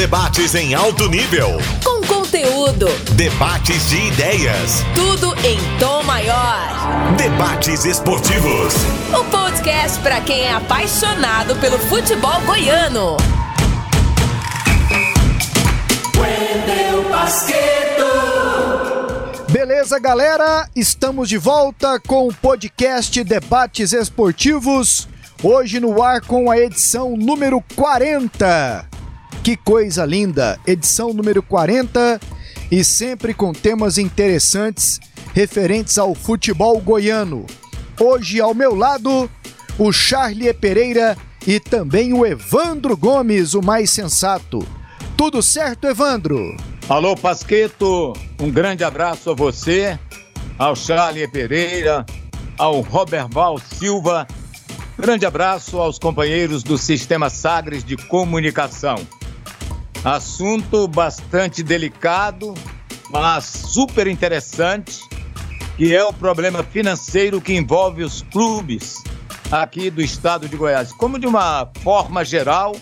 Debates em alto nível. Com conteúdo. Debates de ideias. Tudo em tom maior. Debates esportivos. O podcast para quem é apaixonado pelo futebol goiano. Beleza, galera? Estamos de volta com o podcast Debates Esportivos. Hoje no ar com a edição número 40. Que coisa linda! Edição número 40 e sempre com temas interessantes referentes ao futebol goiano. Hoje ao meu lado, o Charlie Pereira e também o Evandro Gomes, o mais sensato. Tudo certo, Evandro? Alô, Pasqueto, um grande abraço a você, ao Charlie Pereira, ao Robert Val Silva. Grande abraço aos companheiros do Sistema Sagres de Comunicação. Assunto bastante delicado, mas super interessante, que é o problema financeiro que envolve os clubes aqui do estado de Goiás. Como de uma forma geral,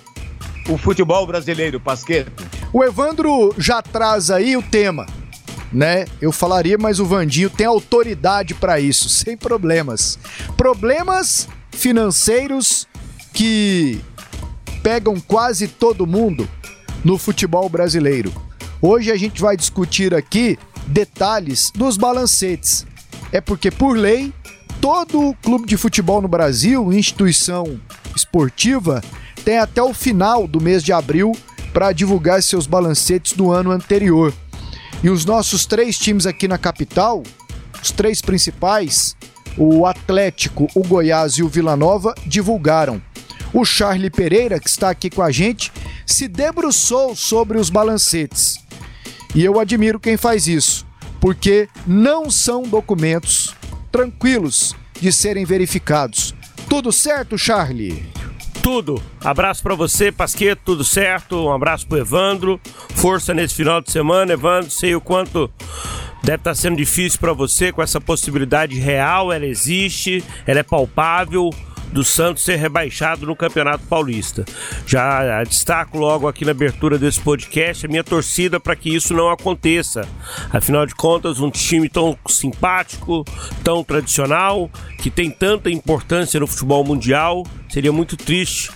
o futebol brasileiro, Pasqueto. O Evandro já traz aí o tema, né? Eu falaria, mas o Vandinho tem autoridade para isso, sem problemas. Problemas financeiros que pegam quase todo mundo no futebol brasileiro. Hoje a gente vai discutir aqui detalhes dos balancetes. É porque, por lei, todo clube de futebol no Brasil, instituição esportiva, tem até o final do mês de abril para divulgar seus balancetes do ano anterior. E os nossos três times aqui na capital, os três principais, o Atlético, o Goiás e o Vila Nova, divulgaram. O Charlie Pereira, que está aqui com a gente, se debruçou sobre os balancetes. E eu admiro quem faz isso, porque não são documentos tranquilos de serem verificados. Tudo certo, Charlie? Tudo. Abraço para você, Pasqueto, tudo certo. Um abraço pro Evandro. Força nesse final de semana, Evandro. Sei o quanto deve estar tá sendo difícil para você com essa possibilidade real, ela existe, ela é palpável do Santos ser rebaixado no Campeonato Paulista. Já destaco logo aqui na abertura desse podcast a minha torcida para que isso não aconteça. Afinal de contas, um time tão simpático, tão tradicional, que tem tanta importância no futebol mundial, seria muito triste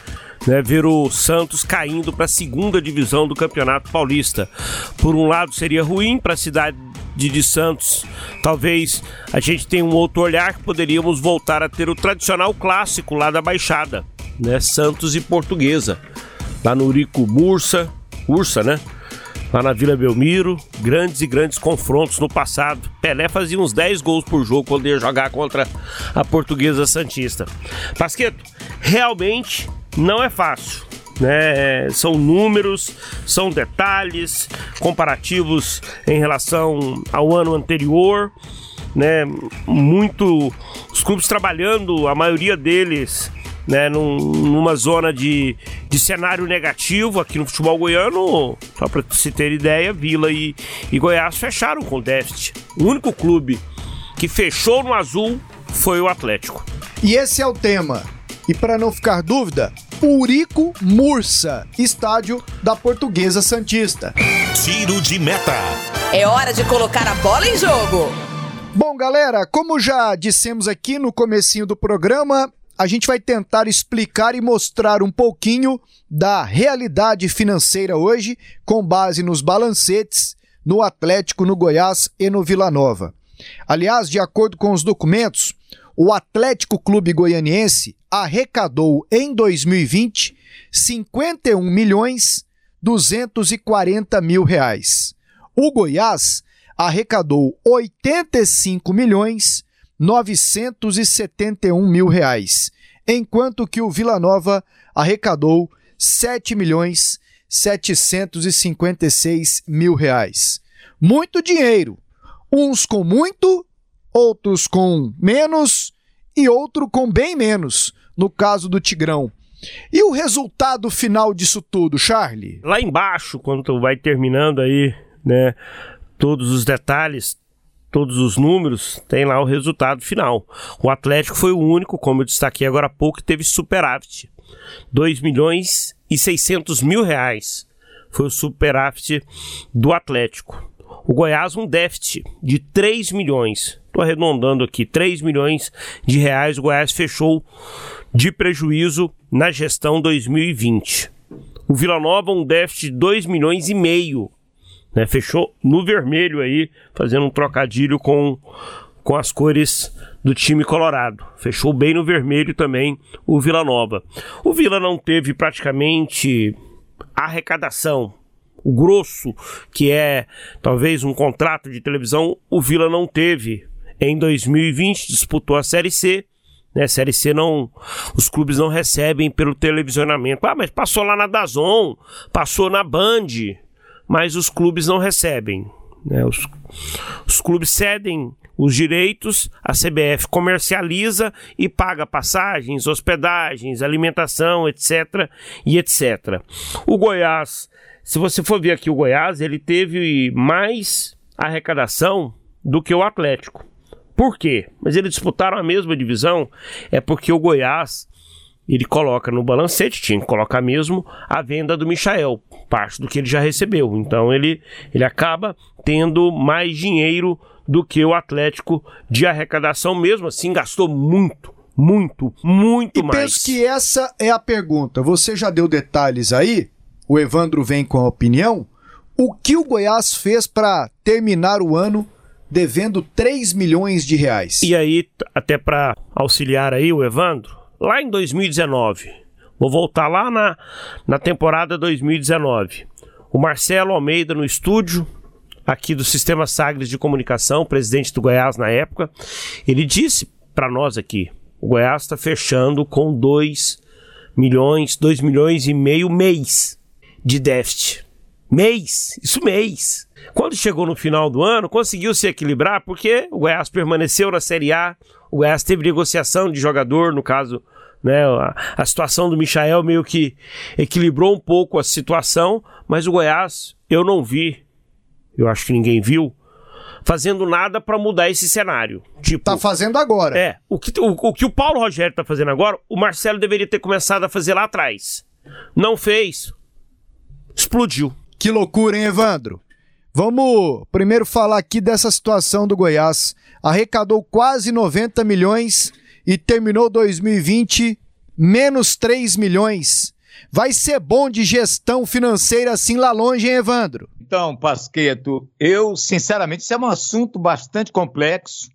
né, ver o Santos caindo para a segunda divisão do Campeonato Paulista. Por um lado, seria ruim para a cidade de, Santos. Talvez a gente tenha um outro olhar que poderíamos voltar a ter o tradicional clássico lá da Baixada, né? Santos e Portuguesa. Lá no Urico Mursa, Ursa, né? Lá na Vila Belmiro, grandes e grandes confrontos no passado. Pelé fazia uns 10 gols por jogo quando ia jogar contra a Portuguesa Santista. Pasqueto, realmente não é fácil né? São números, são detalhes comparativos em relação ao ano anterior, né? Muito os clubes trabalhando, a maioria deles né, num, numa zona de, de cenário negativo aqui no futebol goiano, só para se ter ideia, Vila e, e Goiás fecharam com déficit. O único clube que fechou no azul foi o Atlético. E esse é o tema. E para não ficar dúvida, Urico Mursa, estádio da Portuguesa Santista. Tiro de meta. É hora de colocar a bola em jogo. Bom, galera, como já dissemos aqui no comecinho do programa, a gente vai tentar explicar e mostrar um pouquinho da realidade financeira hoje, com base nos balancetes no Atlético, no Goiás e no Vila Nova. Aliás, de acordo com os documentos, o Atlético Clube Goianiense arrecadou em 2020 51 milhões 240 mil reais. O Goiás arrecadou 85 milhões 971 mil reais, enquanto que o Vila Nova arrecadou 7 milhões 756 mil reais. Muito dinheiro, uns com muito outros com menos e outro com bem menos, no caso do Tigrão. E o resultado final disso tudo, Charlie? Lá embaixo, quando vai terminando aí, né, todos os detalhes, todos os números, tem lá o resultado final. O Atlético foi o único, como eu destaquei agora há pouco, que teve superávit. 2 milhões e 600 mil reais foi o superávit do Atlético. O Goiás um déficit de 3 milhões. Estou arredondando aqui, 3 milhões de reais o Goiás fechou de prejuízo na gestão 2020. O Vila Nova um déficit de 2 milhões e meio. Né? Fechou no vermelho aí, fazendo um trocadilho com, com as cores do time colorado. Fechou bem no vermelho também o Vila Nova. O Vila não teve praticamente arrecadação. O grosso, que é talvez um contrato de televisão, o Vila não teve. Em 2020 disputou a Série C. Né, Série C não, os clubes não recebem pelo televisionamento. Ah, mas passou lá na Dazon, passou na Band, mas os clubes não recebem. Né, os, os clubes cedem os direitos, a CBF comercializa e paga passagens, hospedagens, alimentação, etc. e etc. O Goiás, se você for ver aqui o Goiás, ele teve mais arrecadação do que o Atlético. Por quê? Mas eles disputaram a mesma divisão, é porque o Goiás ele coloca no balancete, tinha que colocar mesmo a venda do Michael, parte do que ele já recebeu. Então ele, ele acaba tendo mais dinheiro do que o Atlético de arrecadação, mesmo assim gastou muito, muito, muito e mais. penso que essa é a pergunta. Você já deu detalhes aí? O Evandro vem com a opinião. O que o Goiás fez para terminar o ano devendo 3 milhões de reais? E aí, até para auxiliar aí o Evandro, lá em 2019, vou voltar lá na, na temporada 2019. O Marcelo Almeida no estúdio, aqui do Sistema Sagres de Comunicação, presidente do Goiás na época, ele disse para nós aqui: o Goiás está fechando com 2 milhões, 2 milhões e meio mês de déficit. Mês, isso mês. Quando chegou no final do ano, conseguiu se equilibrar porque o Goiás permaneceu na Série A, o Goiás teve negociação de jogador, no caso, né, a, a situação do Michael meio que equilibrou um pouco a situação, mas o Goiás eu não vi eu acho que ninguém viu, fazendo nada para mudar esse cenário. Tipo, tá fazendo agora. É, o que o, o que o Paulo Rogério tá fazendo agora, o Marcelo deveria ter começado a fazer lá atrás. Não fez. Explodiu. Que loucura, hein, Evandro? Vamos primeiro falar aqui dessa situação do Goiás. Arrecadou quase 90 milhões e terminou 2020 menos 3 milhões. Vai ser bom de gestão financeira assim lá longe, hein, Evandro? Então, Pasqueto, eu, sinceramente, isso é um assunto bastante complexo.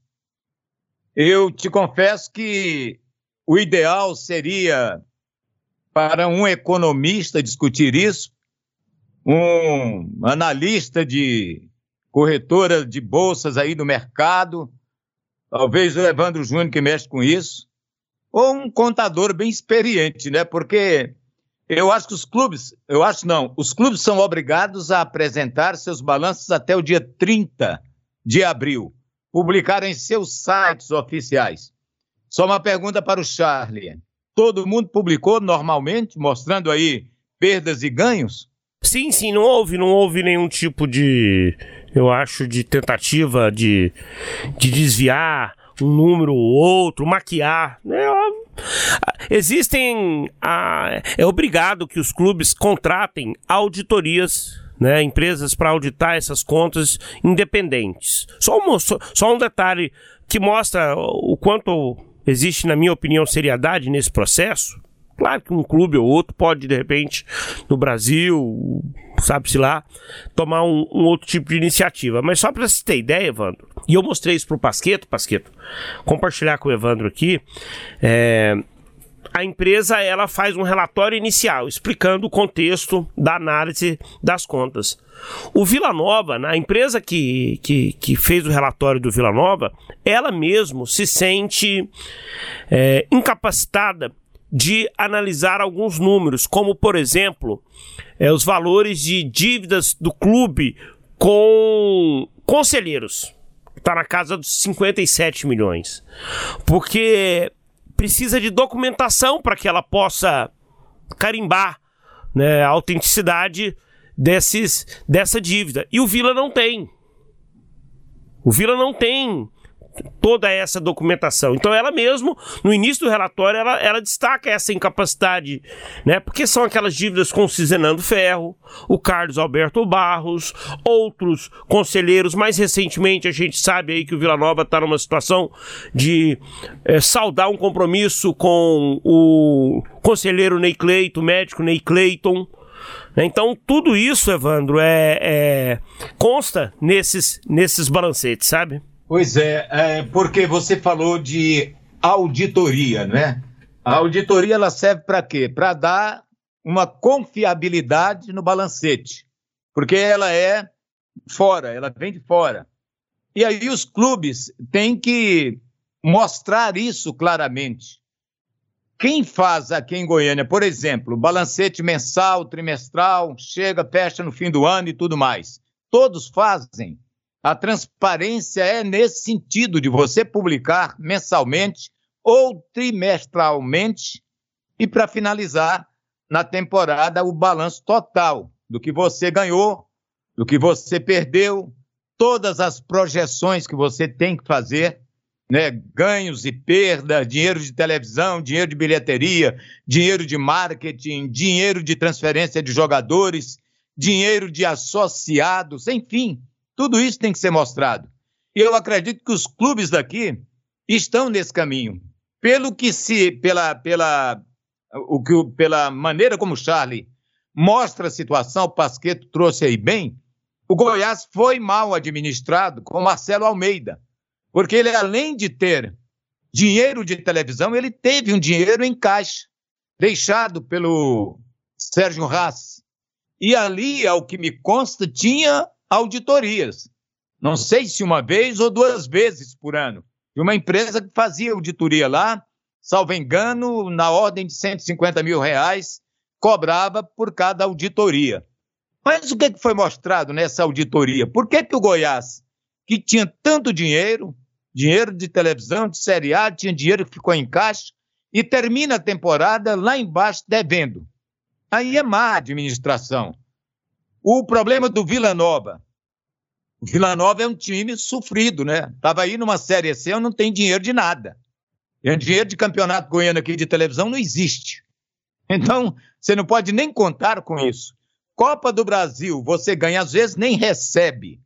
Eu te confesso que o ideal seria para um economista discutir isso, um analista de corretora de bolsas aí no mercado, talvez o Evandro Júnior que mexe com isso, ou um contador bem experiente, né? Porque eu acho que os clubes, eu acho não, os clubes são obrigados a apresentar seus balanços até o dia 30 de abril, publicar em seus sites oficiais. Só uma pergunta para o Charlie. Todo mundo publicou normalmente, mostrando aí perdas e ganhos? Sim, sim, não houve, não houve nenhum tipo de, eu acho, de tentativa de, de desviar um número ou outro, maquiar. É, existem. A, é obrigado que os clubes contratem auditorias. Né, empresas para auditar essas contas independentes. Só um, só, só um detalhe que mostra o quanto existe, na minha opinião, seriedade nesse processo. Claro que um clube ou outro pode, de repente, no Brasil, sabe-se lá, tomar um, um, outro tipo de iniciativa. Mas só para você ter ideia, Evandro, e eu mostrei isso pro Pasqueto, Pasqueto, compartilhar com o Evandro aqui, é, a empresa ela faz um relatório inicial explicando o contexto da análise das contas. O Vila Nova, a empresa que, que, que fez o relatório do Vila Nova, ela mesmo se sente é, incapacitada de analisar alguns números, como por exemplo, é, os valores de dívidas do clube com conselheiros. Está na casa dos 57 milhões. Porque precisa de documentação para que ela possa carimbar né, a autenticidade desses, dessa dívida. E o Vila não tem. O Vila não tem toda essa documentação. Então ela mesmo, no início do relatório, ela, ela destaca essa incapacidade, né? Porque são aquelas dívidas com o Cizenando Ferro, o Carlos Alberto Barros, outros conselheiros. Mais recentemente, a gente sabe aí que o Vila Nova está numa situação de é, saldar um compromisso com o conselheiro Ney Cleiton, médico Ney Cleiton. Então, tudo isso, Evandro, é, é, consta nesses, nesses balancetes, sabe? Pois é, é, porque você falou de auditoria, né? A auditoria ela serve para quê? Para dar uma confiabilidade no balancete, porque ela é fora, ela vem de fora. E aí os clubes têm que mostrar isso claramente. Quem faz aqui em Goiânia, por exemplo, balancete mensal, trimestral, chega, fecha no fim do ano e tudo mais. Todos fazem. A transparência é nesse sentido de você publicar mensalmente ou trimestralmente. E para finalizar na temporada o balanço total do que você ganhou, do que você perdeu, todas as projeções que você tem que fazer né, ganhos e perdas, dinheiro de televisão, dinheiro de bilheteria, dinheiro de marketing, dinheiro de transferência de jogadores, dinheiro de associados, enfim, tudo isso tem que ser mostrado. E eu acredito que os clubes daqui estão nesse caminho. Pelo que se, pela, pela, o que, pela maneira como o Charlie mostra a situação, o Pasqueto trouxe aí bem, o Goiás foi mal administrado com Marcelo Almeida porque ele, além de ter dinheiro de televisão, ele teve um dinheiro em caixa, deixado pelo Sérgio Rassi. E ali, ao que me consta, tinha auditorias. Não sei se uma vez ou duas vezes por ano. De uma empresa que fazia auditoria lá, salvo engano, na ordem de 150 mil reais, cobrava por cada auditoria. Mas o que foi mostrado nessa auditoria? Por que, que o Goiás, que tinha tanto dinheiro, dinheiro de televisão, de Série A, tinha dinheiro que ficou em caixa e termina a temporada lá embaixo devendo. Aí é má administração. O problema do Vila Nova. O Vila Nova é um time sofrido, né? Estava aí numa Série C, não tem dinheiro de nada. E dinheiro de campeonato goiano aqui de televisão não existe. Então, você não pode nem contar com isso. Copa do Brasil, você ganha, às vezes nem recebe.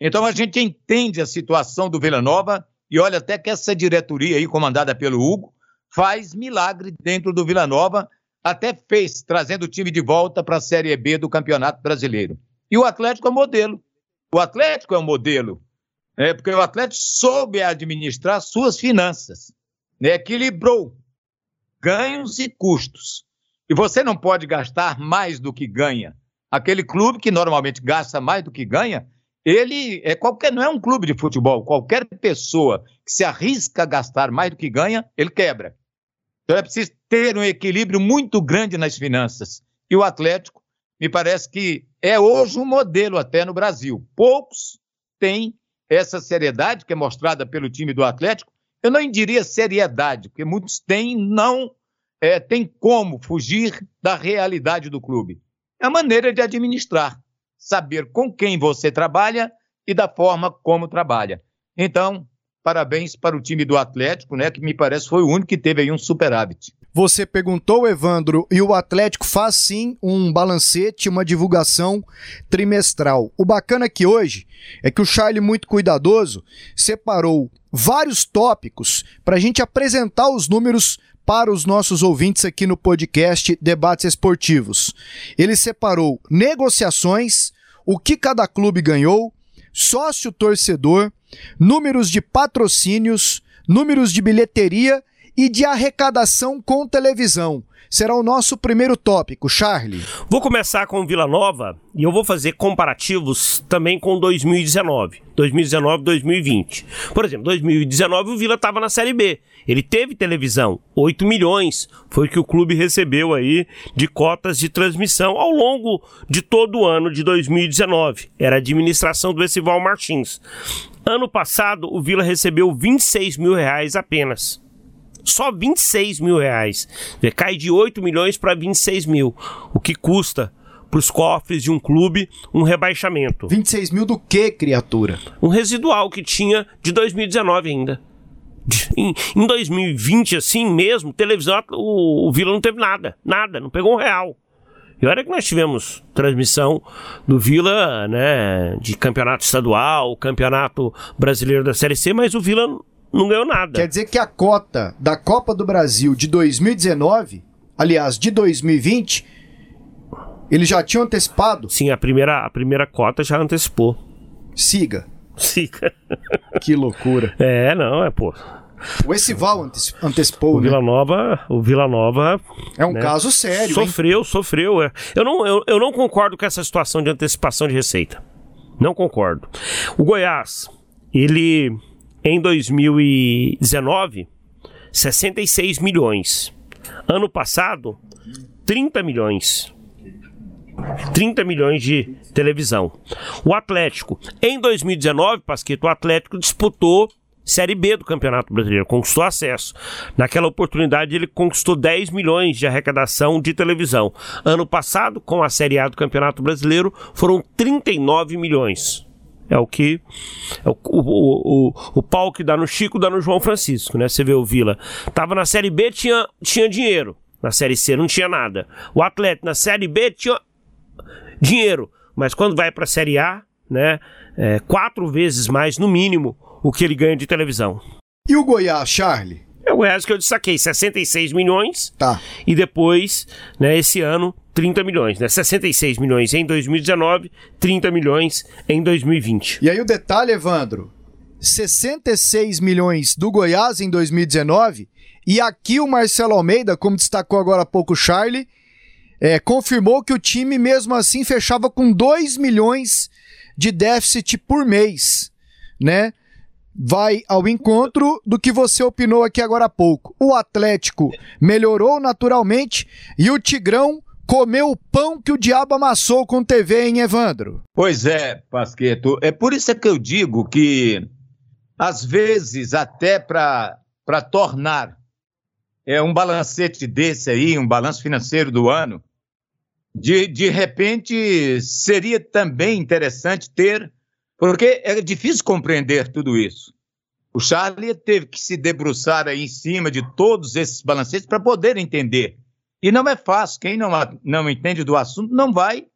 Então a gente entende a situação do Vila Nova e olha até que essa diretoria aí, comandada pelo Hugo, faz milagre dentro do Vila Nova, até fez, trazendo o time de volta para a Série B do Campeonato Brasileiro. E o Atlético é modelo. O Atlético é um modelo. É, porque o Atlético soube administrar suas finanças, né, equilibrou ganhos e custos. E você não pode gastar mais do que ganha. Aquele clube que normalmente gasta mais do que ganha, ele é qualquer, não é um clube de futebol. Qualquer pessoa que se arrisca a gastar mais do que ganha, ele quebra. Então é preciso ter um equilíbrio muito grande nas finanças. E o Atlético, me parece que é hoje um modelo até no Brasil. Poucos têm essa seriedade que é mostrada pelo time do Atlético. Eu não diria seriedade, porque muitos têm, não é, tem como fugir da realidade do clube. É a maneira de administrar saber com quem você trabalha e da forma como trabalha. Então, parabéns para o time do Atlético, né, que me parece foi o único que teve aí um superávit. Você perguntou, Evandro, e o Atlético faz sim um balancete, uma divulgação trimestral. O bacana aqui hoje é que o Charlie, muito cuidadoso, separou vários tópicos para a gente apresentar os números para os nossos ouvintes aqui no podcast Debates Esportivos. Ele separou negociações, o que cada clube ganhou, sócio torcedor, números de patrocínios, números de bilheteria e de arrecadação com televisão. Será o nosso primeiro tópico, Charlie. Vou começar com Vila Nova e eu vou fazer comparativos também com 2019. 2019, 2020. Por exemplo, 2019 o Vila estava na Série B. Ele teve televisão, 8 milhões foi o que o clube recebeu aí de cotas de transmissão ao longo de todo o ano de 2019. Era a administração do Essival Martins. Ano passado, o Vila recebeu 26 mil reais apenas. Só 26 mil reais. Cai de 8 milhões para 26 mil. O que custa para os cofres de um clube um rebaixamento. 26 mil do que, criatura? Um residual que tinha de 2019 ainda. Em, em 2020, assim mesmo, televisão, o, o Vila não teve nada. Nada, não pegou um real. E olha que nós tivemos transmissão do Vila, né, de campeonato estadual, campeonato brasileiro da Série C, mas o Vila não ganhou nada. Quer dizer que a cota da Copa do Brasil de 2019, aliás, de 2020, ele já tinha antecipado? Sim, a primeira, a primeira cota já antecipou. Siga. Siga. Que loucura. É, não, é, pô. O Essival antecipou, o né? Vila Nova, o Vila Nova. É um né? caso sério. Sofreu, hein? sofreu. É. Eu, não, eu, eu não concordo com essa situação de antecipação de receita. Não concordo. O Goiás, ele em 2019, 66 milhões. Ano passado, 30 milhões. 30 milhões de televisão. O Atlético, em 2019, Pasquito, o Atlético disputou Série B do Campeonato Brasileiro, conquistou acesso. Naquela oportunidade, ele conquistou 10 milhões de arrecadação de televisão. Ano passado, com a Série A do Campeonato Brasileiro, foram 39 milhões. É o que. É o, o, o, o pau que dá no Chico, dá no João Francisco, né? Você vê o Vila. Tava na Série B, tinha, tinha dinheiro. Na Série C não tinha nada. O Atlético na Série B tinha dinheiro. Mas quando vai para a Série A, né? É, quatro vezes mais, no mínimo, o que ele ganha de televisão. E o Goiás, Charlie? O Goiás que eu destaquei, 66 milhões. Tá. E depois, né, esse ano, 30 milhões, né? 66 milhões em 2019, 30 milhões em 2020. E aí o detalhe, Evandro, 66 milhões do Goiás em 2019 e aqui o Marcelo Almeida, como destacou agora há pouco o Charlie, é, confirmou que o time mesmo assim fechava com 2 milhões de déficit por mês, né? Vai ao encontro do que você opinou aqui agora há pouco. O Atlético melhorou naturalmente e o Tigrão comeu o pão que o diabo amassou com TV, hein, Evandro? Pois é, Pasqueto. É por isso que eu digo que, às vezes, até para tornar é, um balancete desse aí, um balanço financeiro do ano, de, de repente seria também interessante ter, porque é difícil compreender tudo isso. O Charlie teve que se debruçar aí em cima de todos esses balancetes para poder entender. E não é fácil. Quem não, não entende do assunto não vai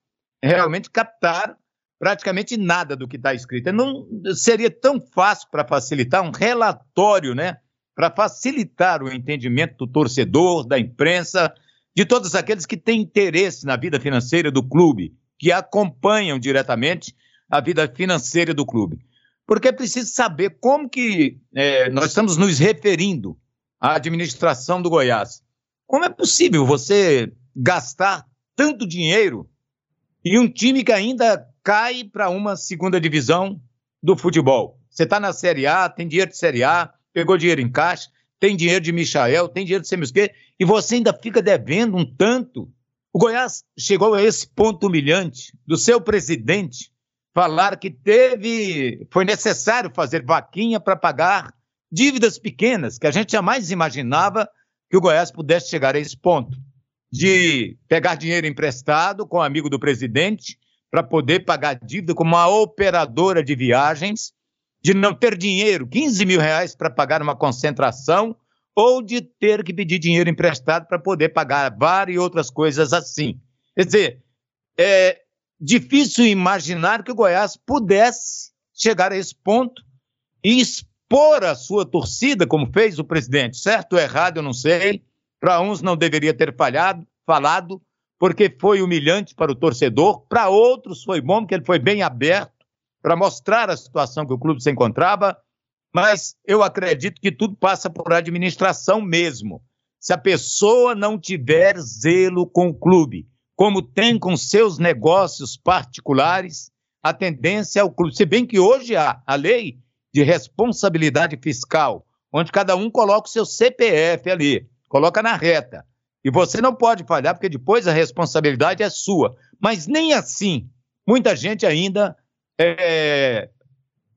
realmente captar praticamente nada do que está escrito. Não seria tão fácil para facilitar um relatório, né? Para facilitar o entendimento do torcedor, da imprensa, de todos aqueles que têm interesse na vida financeira do clube, que acompanham diretamente a vida financeira do clube. Porque é preciso saber como que é, nós estamos nos referindo à administração do Goiás. Como é possível você gastar tanto dinheiro e um time que ainda cai para uma segunda divisão do futebol? Você está na Série A, tem dinheiro de Série A, pegou dinheiro em caixa, tem dinheiro de Michael, tem dinheiro de Semisque, e você ainda fica devendo um tanto. O Goiás chegou a esse ponto humilhante do seu presidente falar que teve, foi necessário fazer vaquinha para pagar dívidas pequenas, que a gente jamais imaginava que o Goiás pudesse chegar a esse ponto de pegar dinheiro emprestado com um amigo do presidente para poder pagar dívida com uma operadora de viagens, de não ter dinheiro, 15 mil reais para pagar uma concentração, ou de ter que pedir dinheiro emprestado para poder pagar várias outras coisas assim. Quer dizer, é difícil imaginar que o Goiás pudesse chegar a esse ponto e expor a sua torcida, como fez o presidente. Certo ou errado, eu não sei. Para uns não deveria ter falhado, falado, porque foi humilhante para o torcedor. Para outros foi bom, porque ele foi bem aberto para mostrar a situação que o clube se encontrava. Mas eu acredito que tudo passa por administração mesmo. Se a pessoa não tiver zelo com o clube, como tem com seus negócios particulares, a tendência é o clube. Se bem que hoje há a lei de responsabilidade fiscal, onde cada um coloca o seu CPF ali, coloca na reta. E você não pode falhar, porque depois a responsabilidade é sua. Mas nem assim, muita gente ainda é,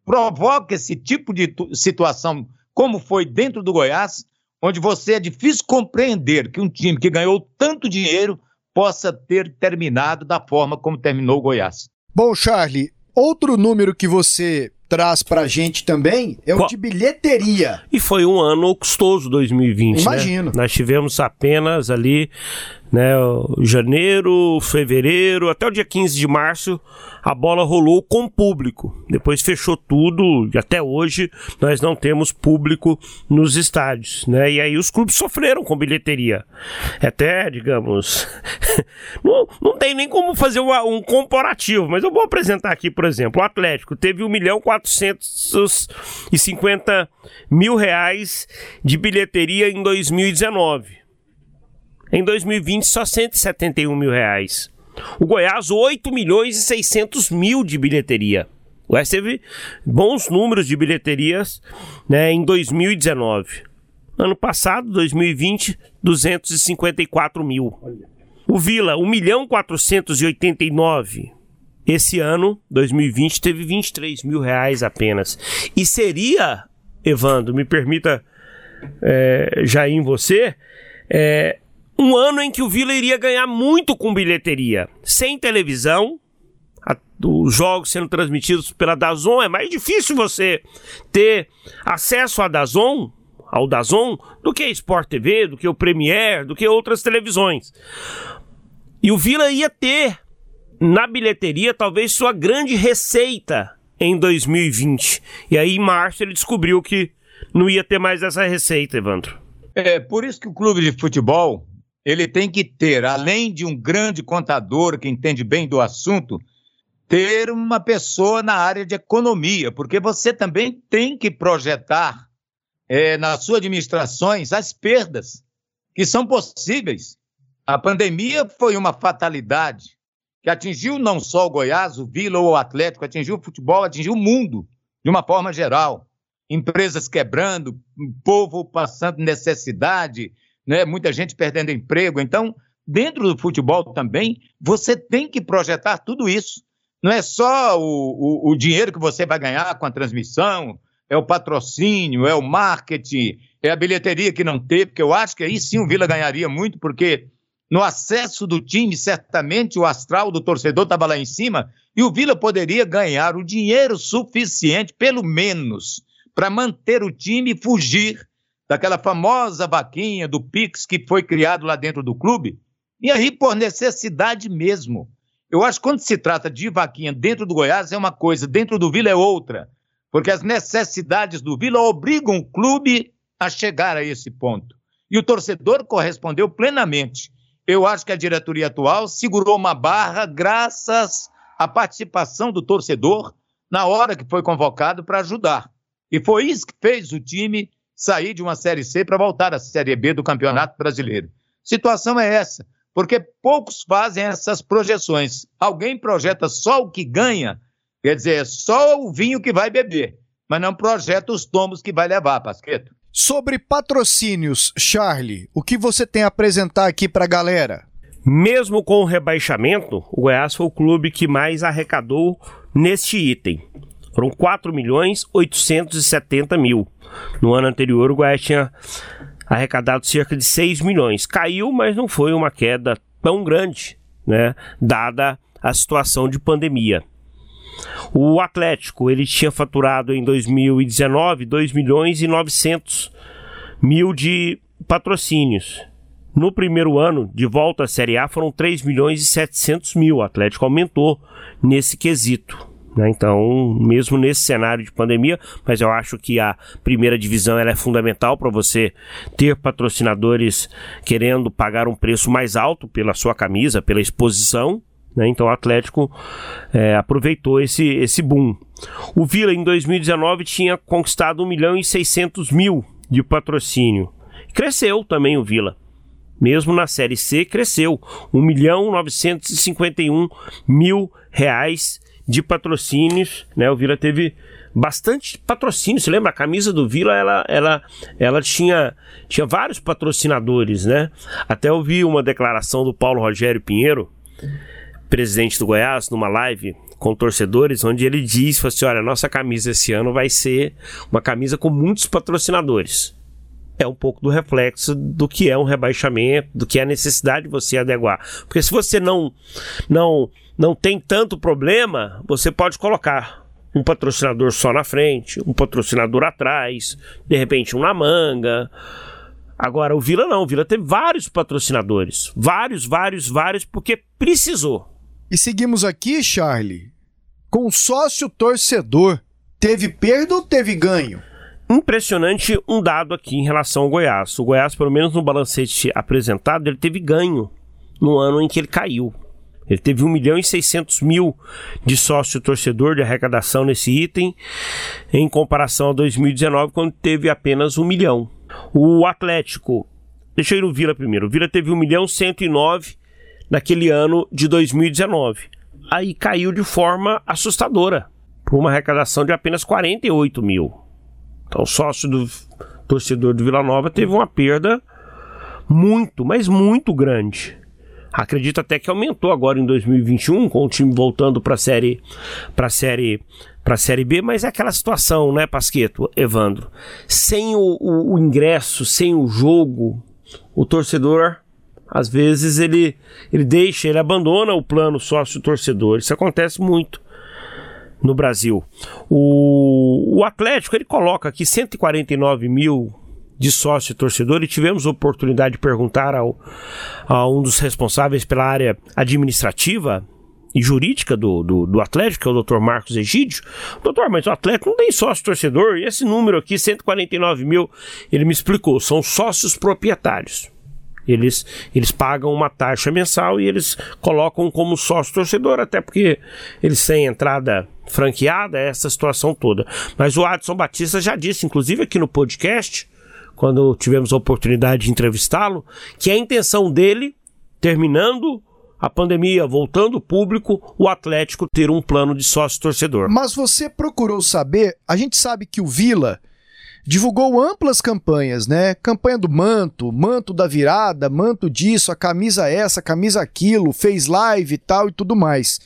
provoca esse tipo de situação, como foi dentro do Goiás, onde você é difícil compreender que um time que ganhou tanto dinheiro possa ter terminado da forma como terminou o Goiás. Bom, Charlie, outro número que você traz pra gente também é o Qual? de bilheteria. E foi um ano custoso 2020. né? Imagino. Nós tivemos apenas ali, né, janeiro, fevereiro, até o dia 15 de março, a bola rolou com público. Depois fechou tudo e até hoje nós não temos público nos estádios, né? E aí os clubes sofreram com bilheteria. Até, digamos, não, não tem nem como fazer uma- um comparativo, mas eu vou apresentar aqui, por exemplo, o Atlético teve 1 milhão 450 mil reais de bilheteria em 2019. Em 2020, só 171 mil reais. O Goiás, 8 milhões e 600 mil de bilheteria. O Goiás teve bons números de bilheterias né, em 2019. Ano passado, 2020, 254 mil. O Vila, 1 milhão 489. Esse ano, 2020, teve 23 mil reais apenas. E seria, Evandro, me permita é, já ir em você, é, um ano em que o Vila iria ganhar muito com bilheteria. Sem televisão, a- os jogos sendo transmitidos pela Dazon, é mais difícil você ter acesso a Dazon, ao Dazon, do que a Sport TV, do que o Premier, do que outras televisões. E o Vila ia ter na bilheteria talvez sua grande receita em 2020. E aí em março ele descobriu que não ia ter mais essa receita, Evandro. É por isso que o clube de futebol ele tem que ter, além de um grande contador que entende bem do assunto, ter uma pessoa na área de economia, porque você também tem que projetar é, nas suas administrações as perdas que são possíveis. A pandemia foi uma fatalidade que atingiu não só o Goiás, o Vila ou o Atlético, atingiu o futebol, atingiu o mundo de uma forma geral. Empresas quebrando, povo passando necessidade, né? muita gente perdendo emprego. Então, dentro do futebol também, você tem que projetar tudo isso. Não é só o, o, o dinheiro que você vai ganhar com a transmissão, é o patrocínio, é o marketing, é a bilheteria que não teve, porque eu acho que aí sim o Vila ganharia muito, porque no acesso do time, certamente o astral do torcedor estava lá em cima, e o Vila poderia ganhar o dinheiro suficiente, pelo menos, para manter o time e fugir daquela famosa vaquinha do Pix que foi criado lá dentro do clube, e aí por necessidade mesmo. Eu acho que quando se trata de vaquinha dentro do Goiás é uma coisa, dentro do Vila é outra, porque as necessidades do Vila obrigam o clube a chegar a esse ponto. E o torcedor correspondeu plenamente. Eu acho que a diretoria atual segurou uma barra graças à participação do torcedor na hora que foi convocado para ajudar. E foi isso que fez o time sair de uma Série C para voltar à Série B do Campeonato Brasileiro. Situação é essa, porque poucos fazem essas projeções. Alguém projeta só o que ganha, quer dizer, é só o vinho que vai beber, mas não projeta os tomos que vai levar, Pasqueto. Sobre patrocínios, Charlie, o que você tem a apresentar aqui pra galera? Mesmo com o rebaixamento, o Goiás foi o clube que mais arrecadou neste item. Foram 4 milhões 870 mil. No ano anterior, o Goiás tinha arrecadado cerca de 6 milhões. Caiu, mas não foi uma queda tão grande, né? Dada a situação de pandemia. O Atlético, ele tinha faturado em 2019 2 milhões e 900 mil de patrocínios. No primeiro ano, de volta à Série A, foram 3 milhões e 700 mil. O Atlético aumentou nesse quesito. Né? Então, mesmo nesse cenário de pandemia, mas eu acho que a primeira divisão ela é fundamental para você ter patrocinadores querendo pagar um preço mais alto pela sua camisa, pela exposição. né? Então, o Atlético é, aproveitou esse, esse boom. O Vila, em 2019, tinha conquistado 1 milhão e 600 mil de patrocínio. Cresceu também o Vila. Mesmo na Série C, cresceu. 1 milhão 951 mil reais de patrocínios. Né? O Vila teve bastante patrocínio. Você lembra? A camisa do Vila, ela, ela, ela tinha, tinha vários patrocinadores, né? Até eu vi uma declaração do Paulo Rogério Pinheiro, presidente do Goiás, numa live com torcedores, onde ele diz, assim, olha, nossa camisa esse ano vai ser uma camisa com muitos patrocinadores. é um pouco do reflexo do que é um rebaixamento, do que é a necessidade de você adequar. Porque se você não não não tem tanto problema, você pode colocar um patrocinador só na frente, um patrocinador atrás, de repente um na manga. Agora, o Vila não, o Vila teve vários patrocinadores. Vários, vários, vários, porque precisou. E seguimos aqui, Charlie, com sócio torcedor. Teve perda ou teve ganho? Impressionante um dado aqui em relação ao Goiás. O Goiás, pelo menos no balancete apresentado, ele teve ganho no ano em que ele caiu. Ele teve 1 milhão e 600 mil de sócio torcedor de arrecadação nesse item, em comparação a 2019, quando teve apenas 1 milhão. O Atlético, deixa eu ir no Vila primeiro. O Vila teve 1 milhão e 109 naquele ano de 2019. Aí caiu de forma assustadora, por uma arrecadação de apenas 48 mil. Então, o sócio do torcedor do Vila Nova teve uma perda muito, mas muito grande. Acredito até que aumentou agora em 2021 com o time voltando para a série para série para série B, mas é aquela situação, né, Pasqueto, Evandro, sem o, o, o ingresso, sem o jogo, o torcedor às vezes ele ele deixa, ele abandona o plano sócio torcedor. Isso acontece muito no Brasil. O, o Atlético ele coloca aqui 149 mil de sócio torcedor e tivemos oportunidade de perguntar ao, a um dos responsáveis pela área administrativa e jurídica do, do, do Atlético, que é o Dr. Marcos Egídio. Doutor, mas o Atlético não tem sócio torcedor e esse número aqui, 149 mil, ele me explicou, são sócios proprietários. Eles, eles pagam uma taxa mensal e eles colocam como sócio torcedor, até porque eles têm entrada franqueada, essa situação toda. Mas o Adson Batista já disse, inclusive aqui no podcast, quando tivemos a oportunidade de entrevistá-lo, que a intenção dele, terminando a pandemia, voltando ao público, o Atlético ter um plano de sócio torcedor. Mas você procurou saber, a gente sabe que o Vila divulgou amplas campanhas, né? Campanha do manto, manto da virada, manto disso, a camisa essa, a camisa aquilo, fez live e tal e tudo mais.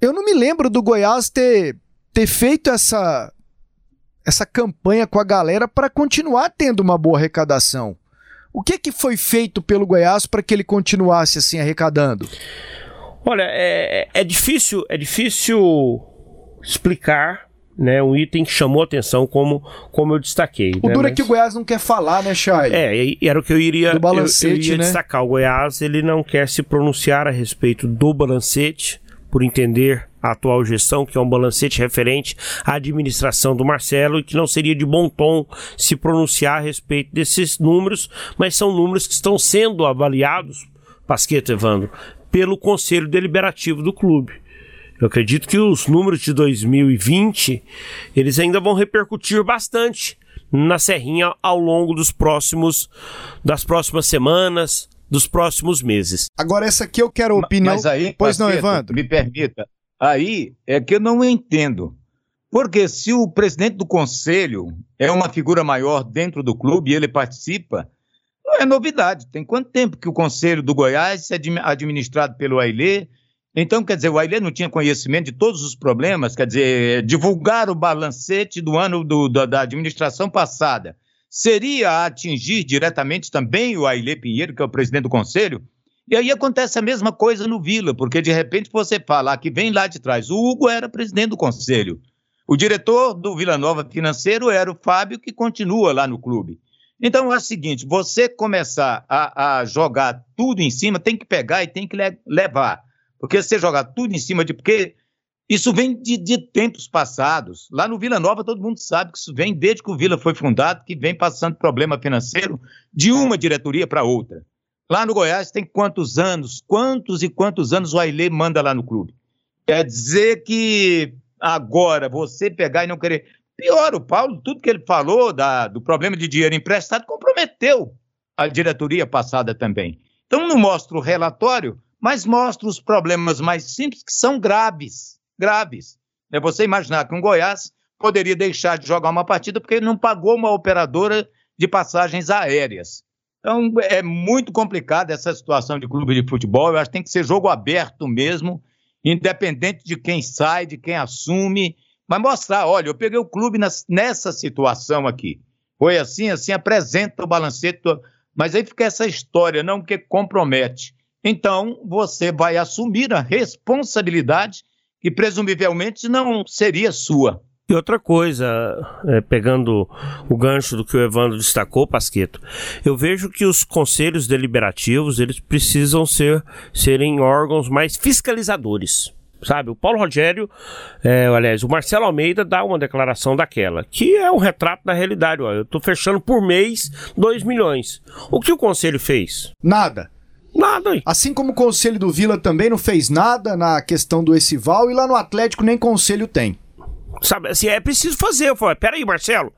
Eu não me lembro do Goiás ter, ter feito essa essa campanha com a galera para continuar tendo uma boa arrecadação. O que que foi feito pelo Goiás para que ele continuasse assim arrecadando? Olha, é, é difícil, é difícil explicar né, um item que chamou atenção como, como eu destaquei. O né, duro mas... é que o Goiás não quer falar, né, Chay? É, era o que eu iria, eu, eu iria né? destacar. O Goiás ele não quer se pronunciar a respeito do balancete, por entender a atual gestão, que é um balancete referente à administração do Marcelo e que não seria de bom tom se pronunciar a respeito desses números, mas são números que estão sendo avaliados, Pasqueta Evandro, pelo Conselho Deliberativo do clube. Eu acredito que os números de 2020 eles ainda vão repercutir bastante na Serrinha ao longo dos próximos das próximas semanas, dos próximos meses. Agora essa aqui eu quero a opinião. Mas aí, pois não, Evandro. Me permita. Aí é que eu não entendo. Porque se o presidente do conselho é uma figura maior dentro do clube e ele participa, não é novidade. Tem quanto tempo que o conselho do Goiás é admi- administrado pelo Ailê? Então, quer dizer, o Ailê não tinha conhecimento de todos os problemas, quer dizer, divulgar o balancete do ano do- da, da administração passada seria atingir diretamente também o Ailê Pinheiro, que é o presidente do conselho? E aí acontece a mesma coisa no Vila, porque de repente você fala que vem lá de trás. O Hugo era presidente do conselho. O diretor do Vila Nova Financeiro era o Fábio, que continua lá no clube. Então é o seguinte: você começar a, a jogar tudo em cima, tem que pegar e tem que le- levar. Porque se você jogar tudo em cima de. Porque isso vem de, de tempos passados. Lá no Vila Nova, todo mundo sabe que isso vem desde que o Vila foi fundado, que vem passando problema financeiro de uma diretoria para outra. Lá no Goiás tem quantos anos, quantos e quantos anos o Ailê manda lá no clube? Quer dizer que agora você pegar e não querer. Pior, o Paulo, tudo que ele falou da, do problema de dinheiro emprestado comprometeu a diretoria passada também. Então não mostra o relatório, mas mostra os problemas mais simples que são graves. Graves. É você imaginar que um Goiás poderia deixar de jogar uma partida porque ele não pagou uma operadora de passagens aéreas. Então é muito complicada essa situação de clube de futebol. Eu acho que tem que ser jogo aberto mesmo, independente de quem sai, de quem assume, mas mostrar, olha, eu peguei o clube nessa situação aqui. Foi assim, assim, apresenta o balancete, mas aí fica essa história, não que compromete. Então, você vai assumir a responsabilidade que presumivelmente não seria sua. E outra coisa, é, pegando o gancho do que o Evandro destacou, Pasqueto, eu vejo que os conselhos deliberativos eles precisam ser serem órgãos mais fiscalizadores. Sabe, o Paulo Rogério, é, aliás, o Marcelo Almeida dá uma declaração daquela, que é um retrato da realidade. Ó, eu estou fechando por mês 2 milhões. O que o conselho fez? Nada. Nada. Hein? Assim como o conselho do Vila também não fez nada na questão do Essival e lá no Atlético nem conselho tem. Sabe, assim, é preciso fazer. Eu falei, peraí, Marcelo.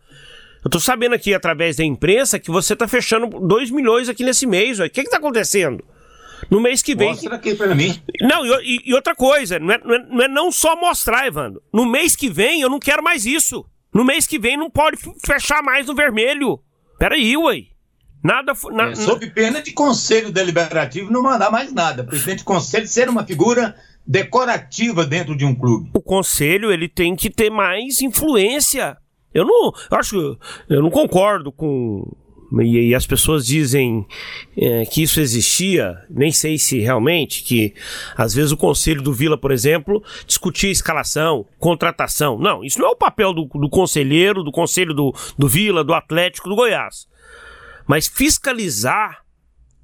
Eu tô sabendo aqui através da imprensa que você tá fechando 2 milhões aqui nesse mês. O que que tá acontecendo? No mês que vem. Mostra aqui pra mim. Não, e, e outra coisa, não é, não, é, não é não só mostrar, Evandro. No mês que vem eu não quero mais isso. No mês que vem não pode fechar mais no vermelho. Peraí, ué. Nada. Na, é, sob pena de conselho deliberativo não mandar mais nada. Presidente de conselho ser uma figura decorativa dentro de um clube. O conselho ele tem que ter mais influência. Eu não, eu acho, eu não concordo com e, e as pessoas dizem é, que isso existia, nem sei se realmente, que às vezes o conselho do Vila, por exemplo, discutia escalação, contratação. Não, isso não é o papel do, do conselheiro, do conselho do, do Vila, do Atlético, do Goiás. Mas fiscalizar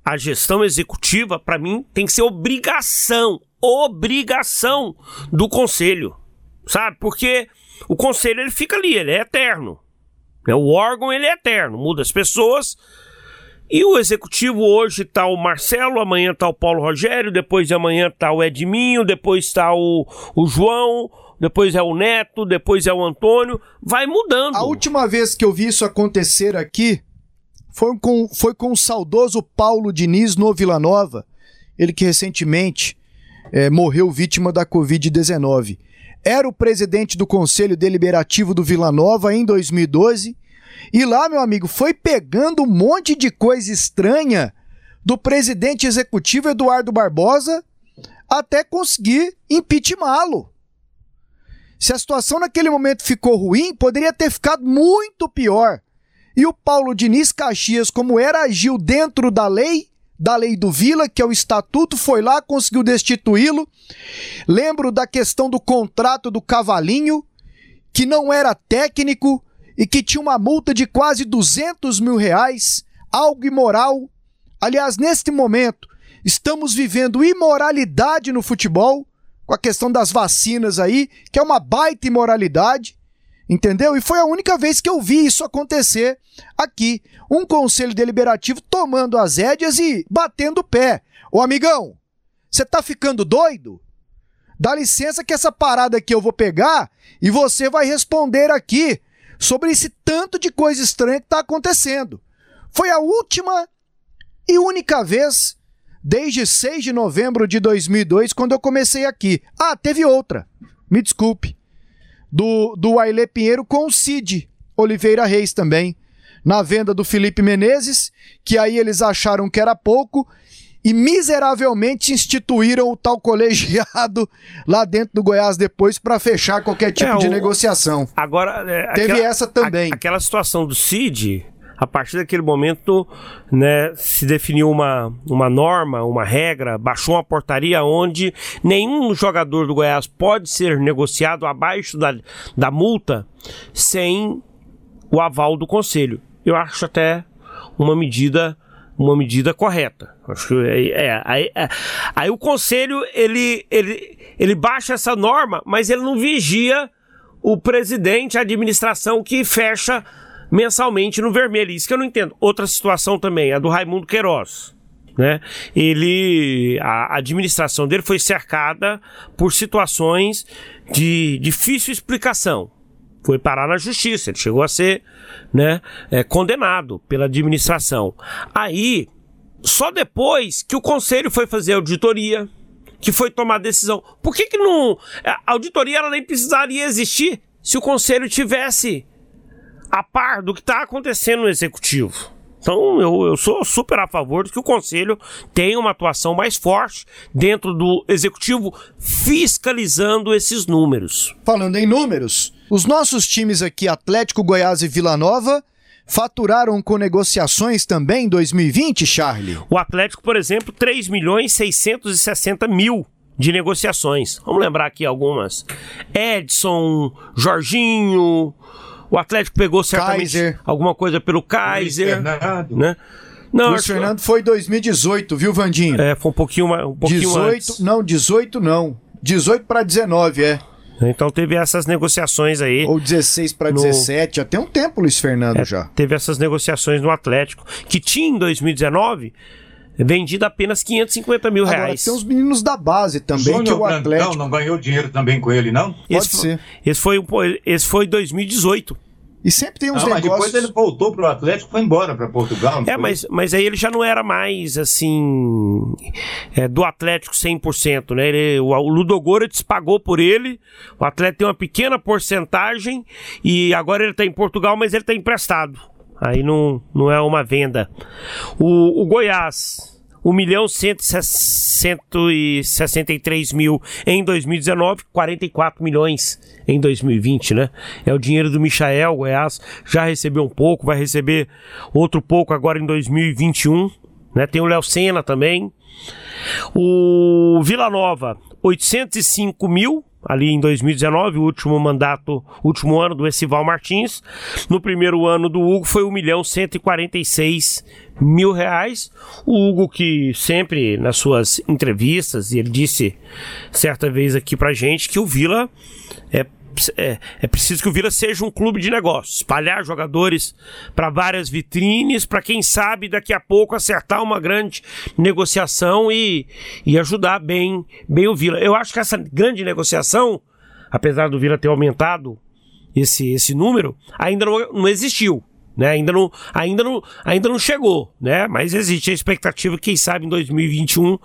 a gestão executiva, para mim, tem que ser obrigação, obrigação do conselho, sabe? Porque o conselho ele fica ali, ele é eterno. Né? O órgão ele é eterno, muda as pessoas. E o executivo hoje está o Marcelo, amanhã está o Paulo Rogério, depois de amanhã está o Edminho, depois está o, o João, depois é o Neto, depois é o Antônio, vai mudando. A última vez que eu vi isso acontecer aqui foi com, foi com o saudoso Paulo Diniz no Vila Nova, ele que recentemente é, morreu vítima da Covid-19. Era o presidente do Conselho Deliberativo do Vila Nova em 2012. E lá, meu amigo, foi pegando um monte de coisa estranha do presidente executivo Eduardo Barbosa até conseguir impeachmentá-lo. Se a situação naquele momento ficou ruim, poderia ter ficado muito pior. E o Paulo Diniz Caxias, como era, agiu dentro da lei da lei do Vila, que é o estatuto, foi lá, conseguiu destituí-lo. Lembro da questão do contrato do Cavalinho, que não era técnico e que tinha uma multa de quase 200 mil reais, algo imoral. Aliás, neste momento, estamos vivendo imoralidade no futebol, com a questão das vacinas aí, que é uma baita imoralidade. Entendeu? E foi a única vez que eu vi isso acontecer aqui. Um conselho deliberativo tomando as rédeas e batendo o pé. Ô amigão, você tá ficando doido? Dá licença que essa parada aqui eu vou pegar e você vai responder aqui sobre esse tanto de coisa estranha que tá acontecendo. Foi a última e única vez desde 6 de novembro de 2002 quando eu comecei aqui. Ah, teve outra. Me desculpe do, do Aile Pinheiro com o Cid Oliveira Reis também. Na venda do Felipe Menezes, que aí eles acharam que era pouco e miseravelmente instituíram o tal colegiado lá dentro do Goiás depois para fechar qualquer tipo é, de o... negociação. Agora, é, teve aquela, essa também. A, aquela situação do Cid, a partir daquele momento, né, se definiu uma, uma norma, uma regra, baixou uma portaria onde nenhum jogador do Goiás pode ser negociado abaixo da, da multa sem o aval do conselho. Eu acho até uma medida uma medida correta. Acho que é, é, aí, é, aí o conselho ele, ele, ele baixa essa norma, mas ele não vigia o presidente, a administração que fecha mensalmente no vermelho. Isso que eu não entendo. Outra situação também, a do Raimundo Queiroz. Né? Ele, a administração dele foi cercada por situações de difícil explicação. Foi parar na justiça, ele chegou a ser né, é, condenado pela administração. Aí, só depois que o conselho foi fazer auditoria, que foi tomar decisão. Por que, que não. A auditoria ela nem precisaria existir se o conselho tivesse a par do que está acontecendo no executivo. Então eu, eu sou super a favor de que o conselho tenha uma atuação mais forte dentro do executivo fiscalizando esses números. Falando em números, os nossos times aqui, Atlético, Goiás e Vila Nova, faturaram com negociações também em 2020, Charlie? O Atlético, por exemplo, 3 milhões 660 mil de negociações. Vamos lembrar aqui algumas. Edson, Jorginho, o Atlético pegou certamente Kaiser. alguma coisa pelo Kaiser, né? Não, Luiz Fernando foi 2018, viu, Vandinho? É, foi um pouquinho, mais- um pouquinho 18, antes. não, 18 não. 18 para 19, é. Então teve essas negociações aí. Ou 16 para No- 17, já tem um tempo, Luiz Fernando, É, já. Teve essas negociações no Atlético, que tinha em 2019 vendido apenas 550 mil Agora, reais. tem uns meninos da base também, que Júnior o Brandão Atlético... não ganhou dinheiro também com ele, não? Pode esse, foi- ser. Esse foi, um po- esse foi 2018. E sempre tem uns Não, mas negócios... depois ele voltou pro Atlético e foi embora para Portugal. É, foi? mas, mas aí ele já não era mais, assim, é, do Atlético 100%, né? Ele, o, o Ludogorets pagou por ele, o Atlético tem uma pequena porcentagem e agora ele está em Portugal, mas ele está emprestado. Aí não, não é uma venda. O, o Goiás, 1 milhão 163 mil em 2019, 44 milhões em 2020, né? É o dinheiro do Michael, o Goiás já recebeu um pouco, vai receber outro pouco agora em 2021, né? Tem o Léo Senna também. O Vila Nova, 805 mil, ali em 2019, o último mandato, último ano do Essival Martins. No primeiro ano do Hugo foi 1 milhão 146 mil reais. O Hugo que sempre nas suas entrevistas, ele disse certa vez aqui pra gente que o Vila é é, é preciso que o Vila seja um clube de negócios, espalhar jogadores para várias vitrines, para quem sabe daqui a pouco acertar uma grande negociação e, e ajudar bem, bem o Vila. Eu acho que essa grande negociação, apesar do Vila ter aumentado esse, esse número, ainda não, não existiu. Né? Ainda, não, ainda, não, ainda não chegou, né? mas existe a expectativa que, quem sabe, em 2021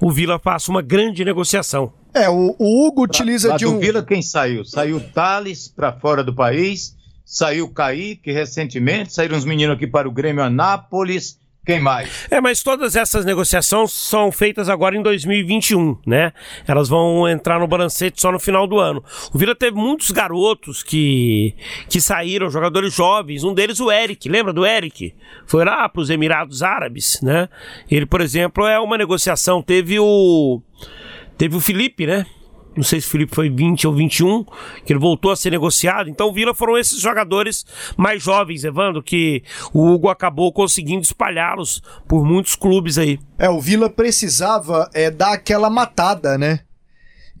o Vila faça uma grande negociação. É, o, o Hugo utiliza Lá de do um... Vila, quem saiu? Saiu Thales para fora do país, saiu Kaique recentemente, saíram uns meninos aqui para o Grêmio Anápolis. Quem mais? É, mas todas essas negociações são feitas agora em 2021, né? Elas vão entrar no balancete só no final do ano. O Vila teve muitos garotos que, que saíram, jogadores jovens, um deles o Eric, lembra do Eric? Foi lá para os Emirados Árabes, né? Ele, por exemplo, é uma negociação, teve o teve o Felipe, né? Não sei se o Felipe foi 20 ou 21, que ele voltou a ser negociado. Então, o Vila foram esses jogadores mais jovens, Evandro, que o Hugo acabou conseguindo espalhá-los por muitos clubes aí. É, o Vila precisava é, dar aquela matada, né?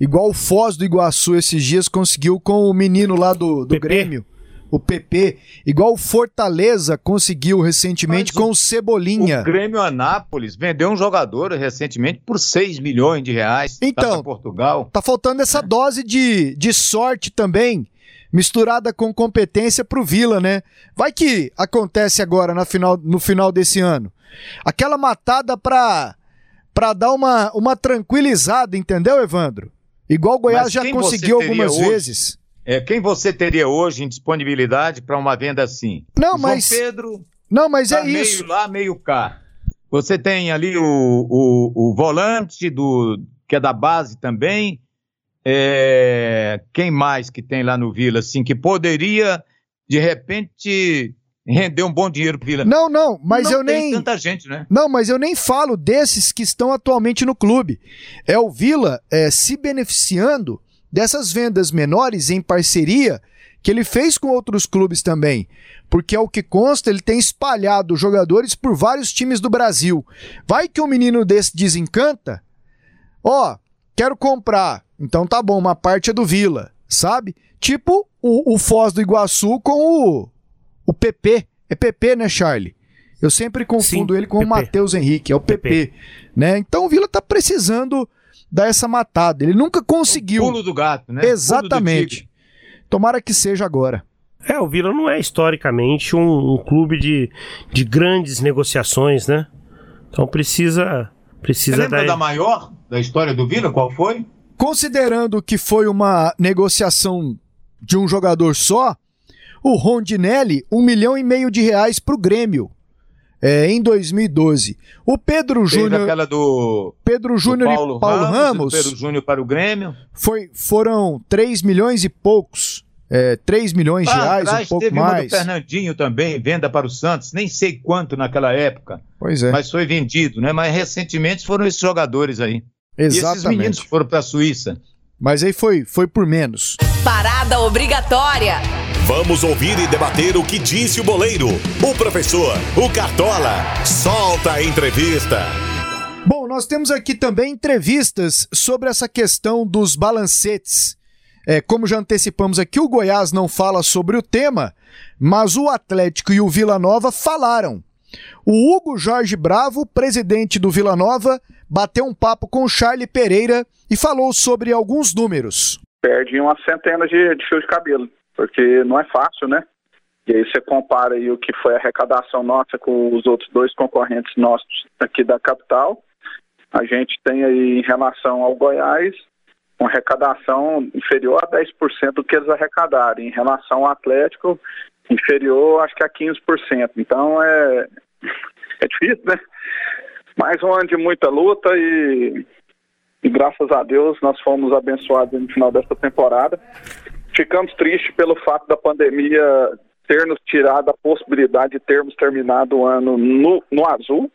Igual o Foz do Iguaçu esses dias conseguiu com o menino lá do, do. Grêmio, o PP. Igual o Fortaleza conseguiu recentemente Mas o- com o Cebolinha. O Grêmio Anápolis vendeu um jogador recentemente por 6 milhões de reais Então, pra Portugal. Tá faltando essa dose de, de sorte também, misturada com competência pro Vila, né? Vai que acontece agora na final, no final desse ano. Aquela matada pra, pra dar uma, uma tranquilizada, entendeu, Evandro? Igual o Goiás Mas já conseguiu algumas hoje? vezes. É, quem você teria hoje em disponibilidade para uma venda assim? Não, João mas, Pedro não, mas tá é isso. meio lá, meio cá. Você tem ali o, o, o volante do que é da base também. É, quem mais que tem lá no Vila, assim, que poderia, de repente, render um bom dinheiro pro Vila? Não, não, mas Não eu tem nem. tanta gente, né? Não, mas eu nem falo desses que estão atualmente no clube. É o Vila é, se beneficiando dessas vendas menores em parceria que ele fez com outros clubes também. Porque ao que consta, ele tem espalhado jogadores por vários times do Brasil. Vai que um menino desse desencanta? Ó, quero comprar. Então tá bom, uma parte é do Vila, sabe? Tipo o, o Foz do Iguaçu com o, o PP. É PP, né, Charlie? Eu sempre confundo Sim, ele com o. Matheus Henrique, é o PP, PP. né? Então o Vila tá precisando dar essa matada. Ele nunca conseguiu. Pulo do gato, né? Exatamente. Tomara que seja agora. É, o Vila não é historicamente um, um clube de, de grandes negociações, né? Então precisa Você precisa lembra dar da maior da história do Vila? Qual foi? Considerando que foi uma negociação de um jogador só, o Rondinelli, um milhão e meio de reais pro Grêmio. É, em 2012. O Pedro Teve Júnior, aquela do, Pedro do Júnior Paulo, e Paulo Ramos, Ramos, do Pedro Júnior para o Grêmio. foi, foram 3 milhões e poucos. é, 3 milhões de reais, um pouco teve uma do mais. Fernandinho também, venda para o Santos, nem sei quanto naquela época, Pois é, mas foi vendido, né? Mas recentemente foram esses jogadores aí. E esses meninos exatamente. que foram para a Suíça. Mas aí foi, foi por menos. Parada obrigatória. Vamos ouvir e debater o que disse o boleiro, o professor, o Cartola. Solta a entrevista. Bom, nós temos aqui também entrevistas sobre essa questão dos balancetes. É, como já antecipamos aqui, o Goiás não fala sobre o tema, mas o Atlético e o Vila Nova falaram. O Hugo Jorge Bravo, presidente do Vila Nova, bateu um papo com o Charlie Pereira e falou sobre alguns números. perde uma centena de, de fios de cabelo, porque não é fácil, né? E aí você compara aí o que foi a arrecadação nossa com os outros dois concorrentes nossos aqui da capital. A gente tem aí em relação ao Goiás uma arrecadação inferior a 10% do que eles arrecadaram. Em relação ao Atlético, inferior acho que a 15%. Então é, é difícil, né? Mais um ano de muita luta e e graças a Deus nós fomos abençoados no final dessa temporada. Ficamos tristes pelo fato da pandemia ter nos tirado a possibilidade de termos terminado o ano no, no azul,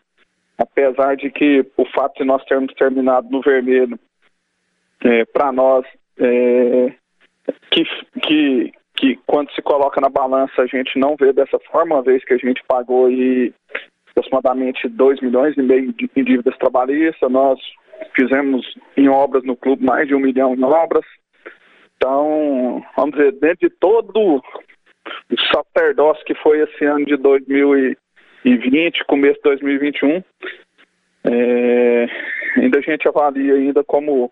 apesar de que o fato de nós termos terminado no vermelho, para nós, é, que, que, que quando se coloca na balança a gente não vê dessa forma, uma vez que a gente pagou aí aproximadamente 2 milhões e meio em dívidas trabalhistas, nós fizemos em obras no clube mais de um milhão em obras. Então, vamos dizer, dentro de todo o sacerdócio que foi esse ano de 2020, começo de 2021, é, ainda a gente avalia ainda como,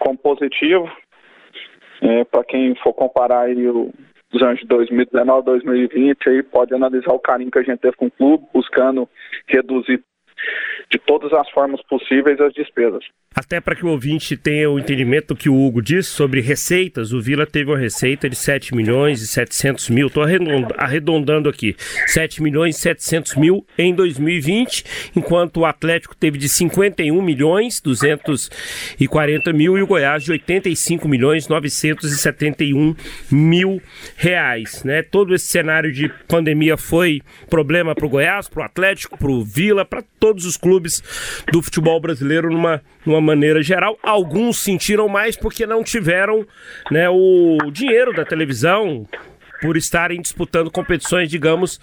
como positivo. É, Para quem for comparar aí o, os anos de 2019, 2020, aí pode analisar o carinho que a gente teve com o clube, buscando reduzir de todas as formas possíveis as despesas. Até para que o ouvinte tenha o entendimento que o Hugo disse sobre receitas, o Vila teve uma receita de 7 milhões e 700 mil, estou arredondando aqui, 7 milhões e 700 mil em 2020, enquanto o Atlético teve de 51 milhões 240 mil e o Goiás de 85 milhões 971 mil reais. Né? Todo esse cenário de pandemia foi problema para o Goiás, para o Atlético, para o Vila, para todos os clubes do futebol brasileiro numa, numa maneira geral. Alguns sentiram mais porque não tiveram né, o dinheiro da televisão por estarem disputando competições, digamos,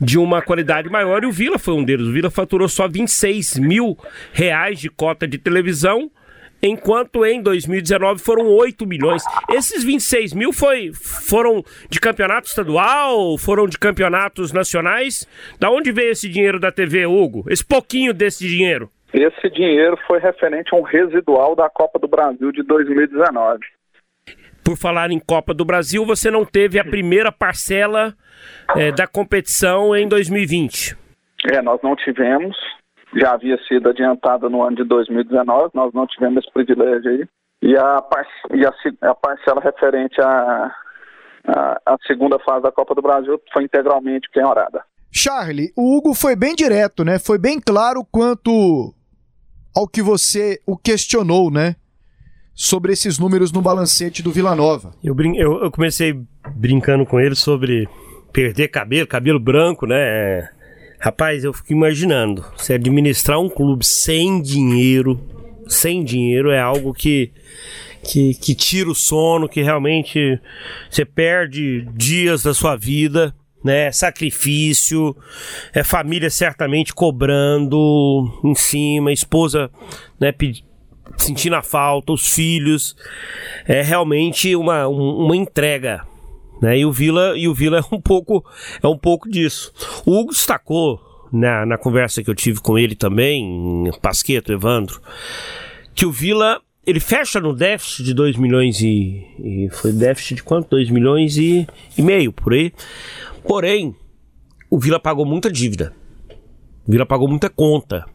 de uma qualidade maior. E o Vila foi um deles. O Vila faturou só 26 mil reais de cota de televisão enquanto em 2019 foram 8 milhões. Esses 26 mil foi, foram de campeonato estadual, foram de campeonatos nacionais? Da onde veio esse dinheiro da TV, Hugo? Esse pouquinho desse dinheiro? Esse dinheiro foi referente a um residual da Copa do Brasil de 2019. Por falar em Copa do Brasil, você não teve a primeira parcela eh, da competição em 2020. É, nós não tivemos, já havia sido adiantada no ano de 2019, nós não tivemos esse privilégio aí. E a, par e a, a parcela referente à a, a, segunda fase da Copa do Brasil foi integralmente penhorada. Charlie, o Hugo foi bem direto, né? Foi bem claro quanto ao que você o questionou, né? Sobre esses números no balancete do Vila Nova. Eu, brin eu, eu comecei brincando com ele sobre perder cabelo, cabelo branco, né? Rapaz, eu fico imaginando, se administrar um clube sem dinheiro, sem dinheiro é algo que, que, que tira o sono, que realmente você perde dias da sua vida, né? Sacrifício, é família certamente cobrando em cima, esposa, né? Sentindo a falta, os filhos, é realmente uma, uma entrega né? E o Vila e o Vila é um pouco é um pouco disso. O Hugo destacou na, na conversa que eu tive com ele também, Pasqueto, Evandro, que o Vila ele fecha no déficit de 2 milhões e, e foi déficit de quanto? 2 milhões e, e meio por aí. Porém, o Vila pagou muita dívida. O Vila pagou muita conta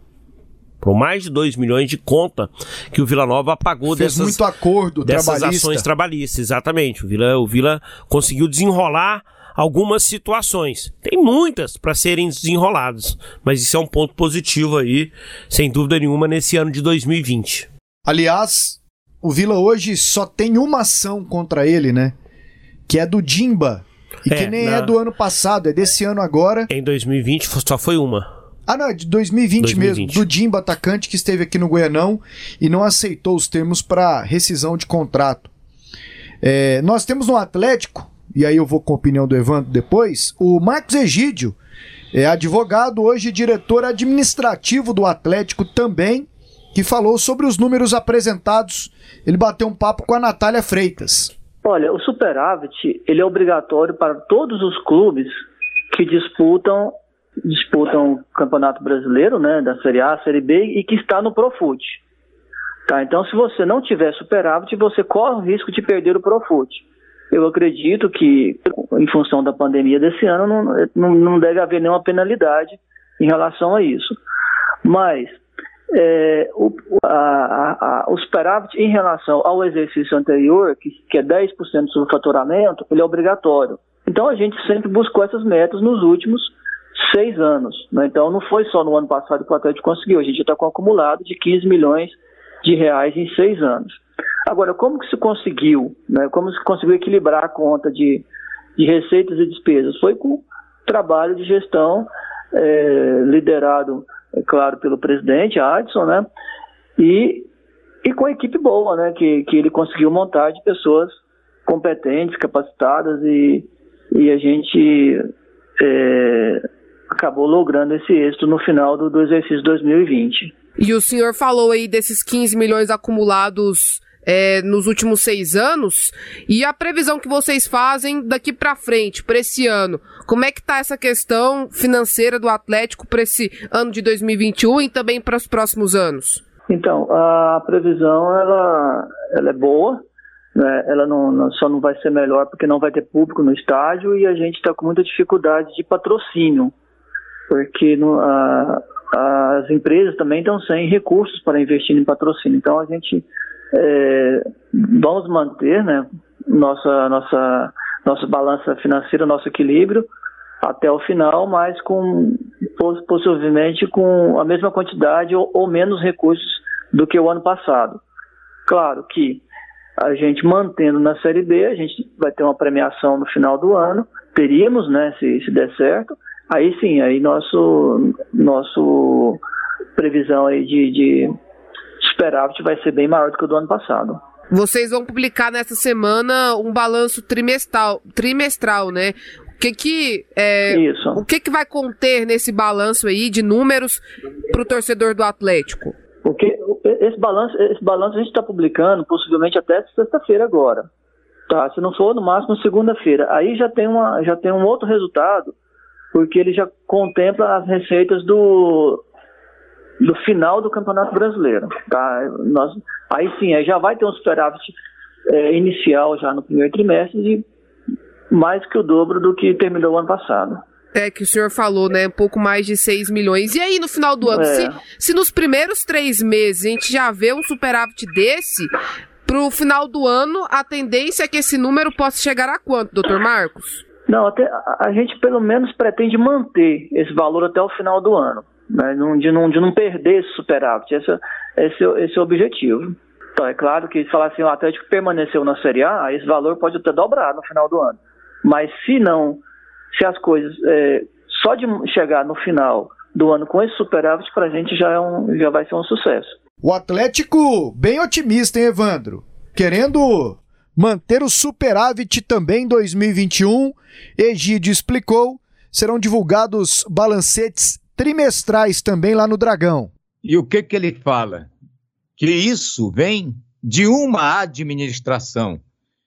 por mais de 2 milhões de conta que o Vila Nova pagou Fez dessas, muito acordo dessas trabalhista. ações trabalhistas. Exatamente. O Vila, o Vila conseguiu desenrolar algumas situações. Tem muitas para serem desenroladas, mas isso é um ponto positivo aí, sem dúvida nenhuma, nesse ano de 2020. Aliás, o Vila hoje só tem uma ação contra ele, né? que é do Dimba. E É, que nem na- é do ano passado, é desse ano agora. Em 2020 só foi uma. Ah, não, é de 2020, 2020. mesmo. Do Dimba, atacante que esteve aqui no Goianão e não aceitou os termos para rescisão de contrato. É, nós temos no Atlético, e aí eu vou com a opinião do Evandro depois, o Marcos Egídio, é advogado, hoje diretor administrativo do Atlético também, que falou sobre os números apresentados. Ele bateu um papo com a Natália Freitas. Olha, o superávit ele é obrigatório para todos os clubes que disputam disputam o Campeonato Brasileiro, né, da Série A, Série B e que está no Profut. Tá? Então, se você não tiver superávit, você corre o risco de perder o Profut. Eu acredito que, em função da pandemia desse ano, não, não, não deve haver nenhuma penalidade em relação a isso. Mas é, o, a, a, o superávit em relação ao exercício anterior, que, que é 10% do faturamento, ele é obrigatório. Então a gente sempre buscou essas metas nos últimos seis anos. Né? Então não foi só no ano passado que o Atlético conseguiu, a gente está com um acumulado de 15 milhões de reais em seis anos. Agora, como que se conseguiu? Né? Como se conseguiu equilibrar a conta de, de receitas e despesas? Foi com trabalho de gestão é, liderado, é claro, pelo presidente Adson, né? E, e com a equipe boa, né? Que, que ele conseguiu montar de pessoas competentes, capacitadas e, e a gente é, acabou logrando esse êxito no final do, do exercício 2020. E o senhor falou aí desses 15 milhões acumulados é, nos últimos seis anos e a previsão que vocês fazem daqui para frente, para esse ano. Como é que tá essa questão financeira do Atlético para esse ano de 2021 e também para os próximos anos? Então, a previsão ela, ela é boa, né? ela não, não, só não vai ser melhor porque não vai ter público no estádio e a gente está com muita dificuldade de patrocínio, porque no, a, as empresas também estão sem recursos para investir em patrocínio. Então a gente é, vamos manter né, nossa, nossa, nossa balança financeira, nosso equilíbrio até o final, mas com possivelmente com a mesma quantidade ou, ou menos recursos do que o ano passado. Claro que a gente mantendo na Série B, a gente vai ter uma premiação no final do ano, teríamos, né, se, se der certo, aí sim, aí nosso, nosso previsão aí de, de superávit vai ser bem maior do que o do ano passado. Vocês vão publicar nessa semana um balanço trimestral, trimestral, né? O que que é, Isso. o que que vai conter nesse balanço aí de números para o torcedor do Atlético? Porque esse balanço, esse balanço a gente está publicando possivelmente até sexta-feira agora. Tá? Se não for, no máximo segunda-feira. Aí já tem, uma, já tem um outro resultado, porque ele já contempla as receitas do, do final do Campeonato Brasileiro. Tá? Nós, aí sim, aí já vai ter um superávit é, inicial já no primeiro trimestre de mais que o dobro do que terminou o ano passado. É, que o senhor falou, né? Um pouco mais de 6 milhões. E aí, no final do ano, É. se, se nos primeiros três meses a gente já vê um superávit desse, pro final do ano, a tendência é que esse número possa chegar a quanto, doutor Marcos? Não, até, a, a gente pelo menos pretende manter esse valor até o final do ano, né? De, não, de não perder esse superávit. Esse, esse, esse é o objetivo. Então, é claro que falar assim, o Atlético permaneceu na Série A, aí esse valor pode até dobrar no final do ano. Mas se não, se as coisas, é, só de chegar no final do ano com esse superávit, pra gente já, é um, já vai ser um sucesso. O Atlético bem otimista, hein, Evandro? Querendo manter o superávit também em 2021. Egídio explicou, serão divulgados balancetes trimestrais também lá no Dragão. E o que, que ele fala? Que isso vem de uma administração,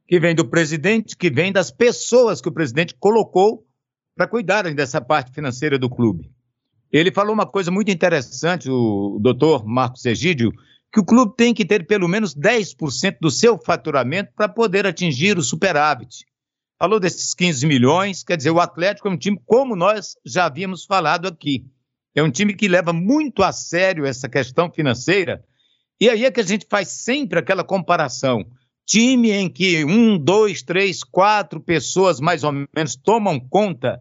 que vem do presidente, que vem das pessoas que o presidente colocou para cuidarem dessa parte financeira do clube. Ele falou uma coisa muito interessante, o doutor Marcos Egídio, que o clube tem que ter pelo menos 10% do seu faturamento para poder atingir o superávit. Falou desses 15 milhões, quer dizer, o Atlético é um time como nós já havíamos falado aqui. É um time que leva muito a sério essa questão financeira. E aí é que a gente faz sempre aquela comparação. Time em que um, dois, três, quatro pessoas mais ou menos tomam conta,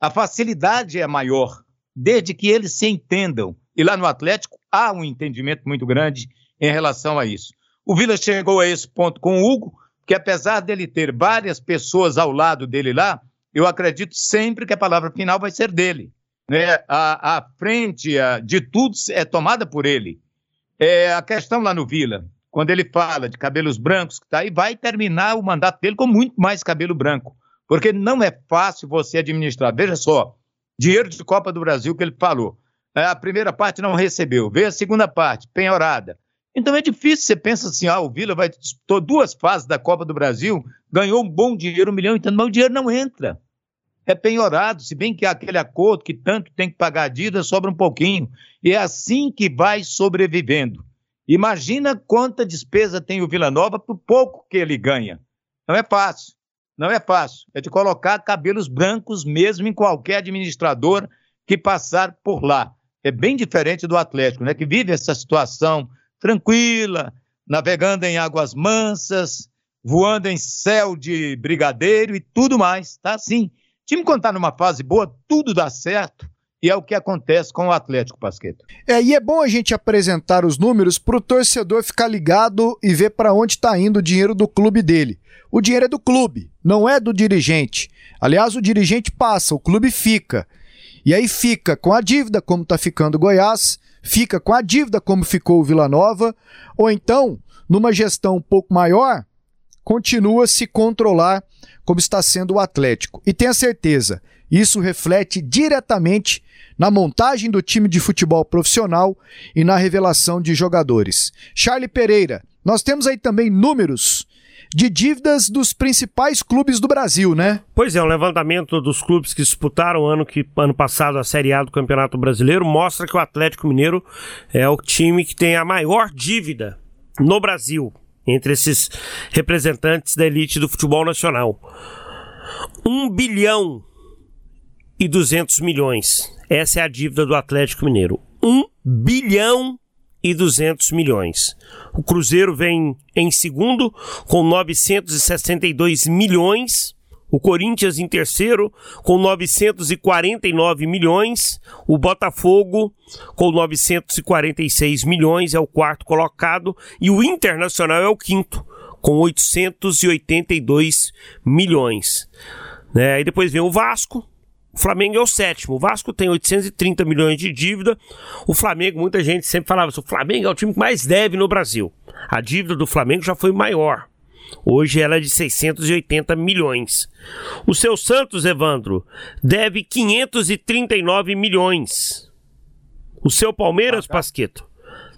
a facilidade é maior, desde que eles se entendam. E lá no Atlético há um entendimento muito grande em relação a isso. O Vila chegou a esse ponto com o Hugo, que apesar dele ter várias pessoas ao lado dele lá, eu acredito sempre que a palavra final vai ser dele. Né? A, a frente a, de tudo é tomada por ele. É, a questão lá no Vila, quando ele fala de cabelos brancos, que tá aí, vai terminar o mandato dele com muito mais cabelo branco. Porque não é fácil você administrar. Veja só, dinheiro de Copa do Brasil que ele falou. É, a primeira parte não recebeu, veio a segunda parte, penhorada. Então é difícil, você pensa assim, ah, o Vila vai disputou duas fases da Copa do Brasil, ganhou um bom dinheiro, um milhão e tanto, mas o dinheiro não entra é penhorado, se bem que aquele acordo que tanto tem que pagar a dívida sobra um pouquinho. E é assim que vai sobrevivendo. Imagina quanta despesa tem o Vila Nova por pouco que ele ganha. Não é fácil. Não é fácil. É de colocar cabelos brancos mesmo em qualquer administrador que passar por lá. É bem diferente do Atlético, né? Que vive essa situação tranquila, navegando em águas mansas, voando em céu de brigadeiro e tudo mais. Tá assim time quando está numa fase boa, tudo dá certo. E é o que acontece com o Atlético Pasqueta. É, e é bom a gente apresentar os números para o torcedor ficar ligado e ver para onde está indo o dinheiro do clube dele. O dinheiro é do clube, não é do dirigente. Aliás, o dirigente passa, o clube fica. E aí fica com a dívida, como está ficando Goiás, fica com a dívida, como ficou o Vila Nova, ou então, numa gestão um pouco maior, continua se controlar como está sendo o Atlético. E tenha certeza, isso reflete diretamente na montagem do time de futebol profissional e na revelação de jogadores. Charlie Pereira, nós temos aí também números de dívidas dos principais clubes do Brasil, né? Pois é, o levantamento dos clubes que disputaram ano, que, ano passado a Série A do Campeonato Brasileiro mostra que o Atlético Mineiro é o time que tem a maior dívida no Brasil entre esses representantes da elite do futebol nacional. 1 bilhão e 200 milhões. Essa é a dívida do Atlético Mineiro. 1 bilhão e 200 milhões. O Cruzeiro vem em segundo com 962 milhões o Corinthians em terceiro com 949 milhões, o Botafogo com 946 milhões é o quarto colocado e o Internacional é o quinto com 882 milhões. Né? Aí depois vem o Vasco, o Flamengo é o sétimo. O Vasco tem 830 milhões de dívida. O Flamengo, muita gente sempre falava assim, o Flamengo é o time que mais deve no Brasil. A dívida do Flamengo já foi maior. Hoje ela é de 680 milhões. O seu Santos, Evandro, deve 539 milhões. O seu Palmeiras, ah, tá. Pasqueto,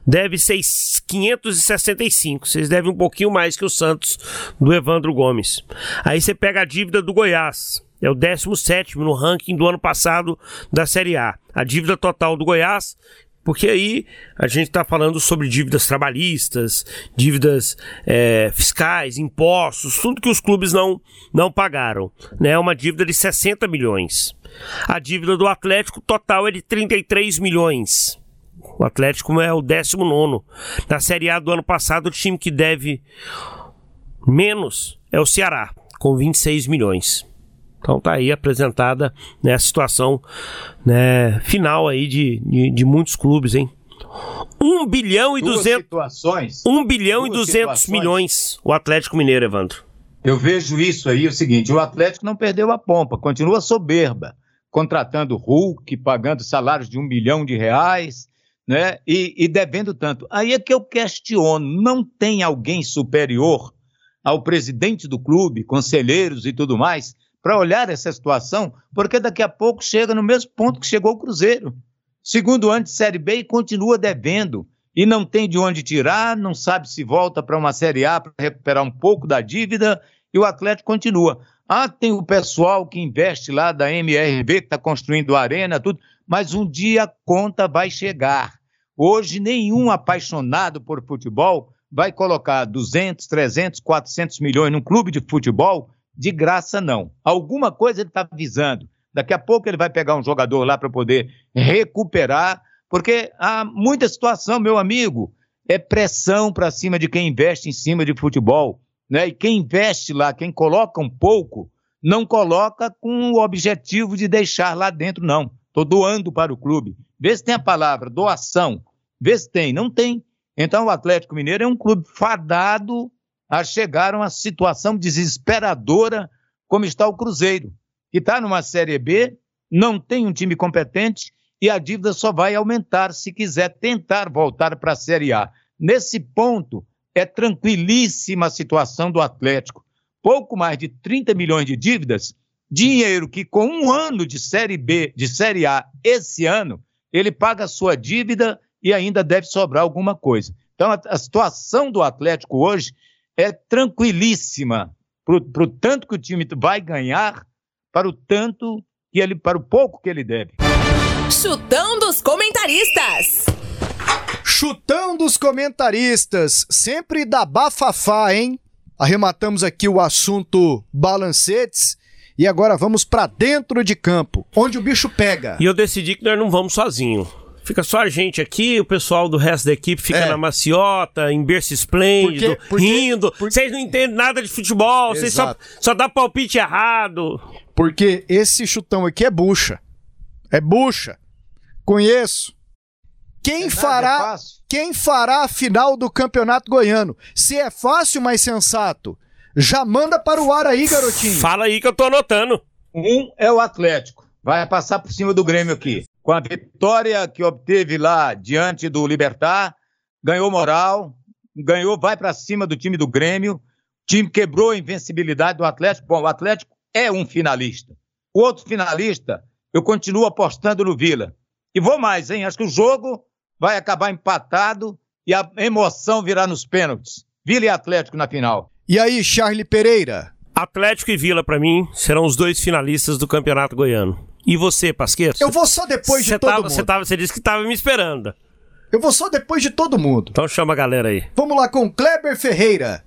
deve 6, 565. Vocês devem um pouquinho mais que o Santos do Evandro Gomes. Aí você pega a dívida do Goiás. É o 17 no ranking do ano passado da Série A. A dívida total do Goiás porque aí a gente está falando sobre dívidas trabalhistas, dívidas é, fiscais, impostos, tudo que os clubes não, não pagaram. Né? É uma dívida de 60 milhões. A dívida do Atlético total é de 33 milhões. O Atlético é o 19. Na Série A do ano passado, o time que deve menos é o Ceará, com 26 milhões. Então tá aí apresentada né, a situação né, final aí de, de, de, muitos clubes, hein? 1 bilhão e 200 situações. 1 bilhão e 200 situações. milhões o Atlético Mineiro, Evandro. Eu vejo isso aí o seguinte, o Atlético não perdeu a pompa, continua soberba, contratando Hulk, pagando salários de um bilhão de reais, né? E, e devendo tanto. Aí é que eu questiono, não tem alguém superior ao presidente do clube, conselheiros e tudo mais, para olhar essa situação, porque daqui a pouco chega no mesmo ponto que chegou o Cruzeiro. Segundo de Série B e continua devendo. E não tem de onde tirar, não sabe se volta para uma Série A para recuperar um pouco da dívida, e o Atlético continua. Ah, tem o pessoal que investe lá da MRV, que está construindo arena, tudo, mas um dia a conta vai chegar. Hoje, nenhum apaixonado por futebol vai colocar 200, 300, 400 milhões num clube de futebol de graça, não. Alguma coisa ele está avisando. Daqui a pouco ele vai pegar um jogador lá para poder recuperar, porque há muita situação, meu amigo, é pressão para cima de quem investe em cima de futebol. Né? E quem investe lá, quem coloca um pouco, não coloca com o objetivo de deixar lá dentro, não. Estou doando para o clube. Vê se tem a palavra doação. Vê se tem. Não tem. Então o Atlético Mineiro é um clube fadado a chegar a uma situação desesperadora como está o Cruzeiro, que está numa Série B, não tem um time competente e a dívida só vai aumentar se quiser tentar voltar para a Série A. Nesse ponto, é tranquilíssima a situação do Atlético. Pouco mais de 30 milhões de dívidas, dinheiro que com um ano de Série B, de Série A esse ano, ele paga a sua dívida e ainda deve sobrar alguma coisa. Então, a, a situação do Atlético hoje é tranquilíssima para o tanto que o time vai ganhar, para o tanto que ele, para o pouco que ele deve. Chutão dos comentaristas. Chutão dos comentaristas, sempre da bafafá, hein? Arrematamos aqui o assunto balancetes e agora vamos para dentro de campo, onde o bicho pega. E eu decidi que nós não vamos sozinho. Fica só a gente aqui, o pessoal do resto da equipe fica é. na maciota, em berço esplêndido, porque, porque, rindo. Vocês não entendem nada de futebol, vocês só, só dá palpite errado. Porque esse chutão aqui é bucha. É bucha. Conheço. Quem é fará, é quem fará a final do Campeonato Goiano? Se é fácil, mas sensato, já manda para o ar aí, garotinho. Fala aí que eu tô anotando. Um é o Atlético. Vai passar por cima do Grêmio aqui com a vitória que obteve lá diante do Libertar, ganhou moral, ganhou, vai para cima do time do Grêmio, o time quebrou a invencibilidade do Atlético. Bom, o Atlético é um finalista. O outro finalista, eu continuo apostando no Vila. E vou mais, hein? Acho que o jogo vai acabar empatado e a emoção virá nos pênaltis. Vila e Atlético na final. E aí, Charlie Pereira? Atlético e Vila, para mim, serão os dois finalistas do Campeonato Goiano. E você, Pasqueiro? Eu vou só depois de todo tava, mundo. Você, tava, você disse que tava me esperando. Eu vou só depois de todo mundo. Então chama a galera aí. Vamos lá com Kleber Ferreira.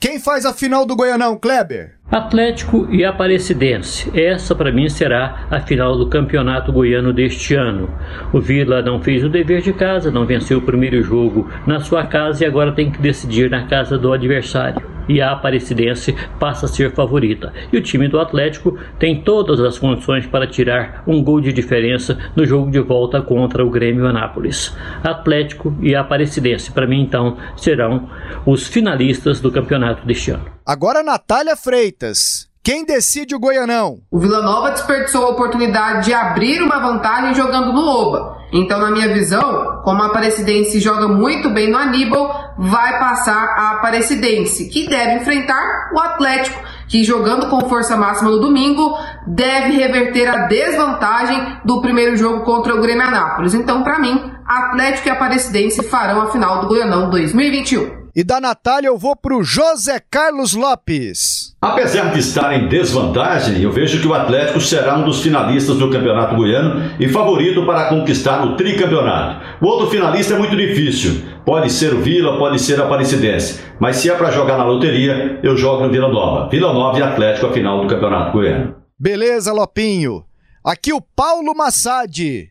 Quem faz a final do Goianão, Kleber? Atlético e Aparecidense. Essa para mim será a final do Campeonato Goiano deste ano. O Vila não fez o dever de casa, não venceu o primeiro jogo na sua casa e agora tem que decidir na casa do adversário e a Aparecidense passa a ser favorita. E o time do Atlético tem todas as condições para tirar um gol de diferença no jogo de volta contra o Grêmio Anápolis. Atlético e Aparecidense, para mim então, serão os finalistas do campeonato deste ano. Agora Natália Freitas. Quem decide o Goianão? O Vila Nova desperdiçou a oportunidade de abrir uma vantagem jogando no Oba. Então, na minha visão, como a Aparecidense joga muito bem no Aníbal, vai passar a Aparecidense, que deve enfrentar o Atlético, que jogando com força máxima no domingo, deve reverter a desvantagem do primeiro jogo contra o Grêmio Anápolis. Então, para mim, Atlético e Aparecidense farão a final do Goianão 2021. E da Natália eu vou para o José Carlos Lopes. Apesar de estar em desvantagem, eu vejo que o Atlético será um dos finalistas do Campeonato Goiano e favorito para conquistar o tricampeonato. O outro finalista é muito difícil. Pode ser o Vila, pode ser a Aparecidense. Mas se é para jogar na loteria, eu jogo no Vila Nova. Vila Nova e Atlético a final do Campeonato Goiano. Beleza, Lopinho. Aqui o Paulo Massad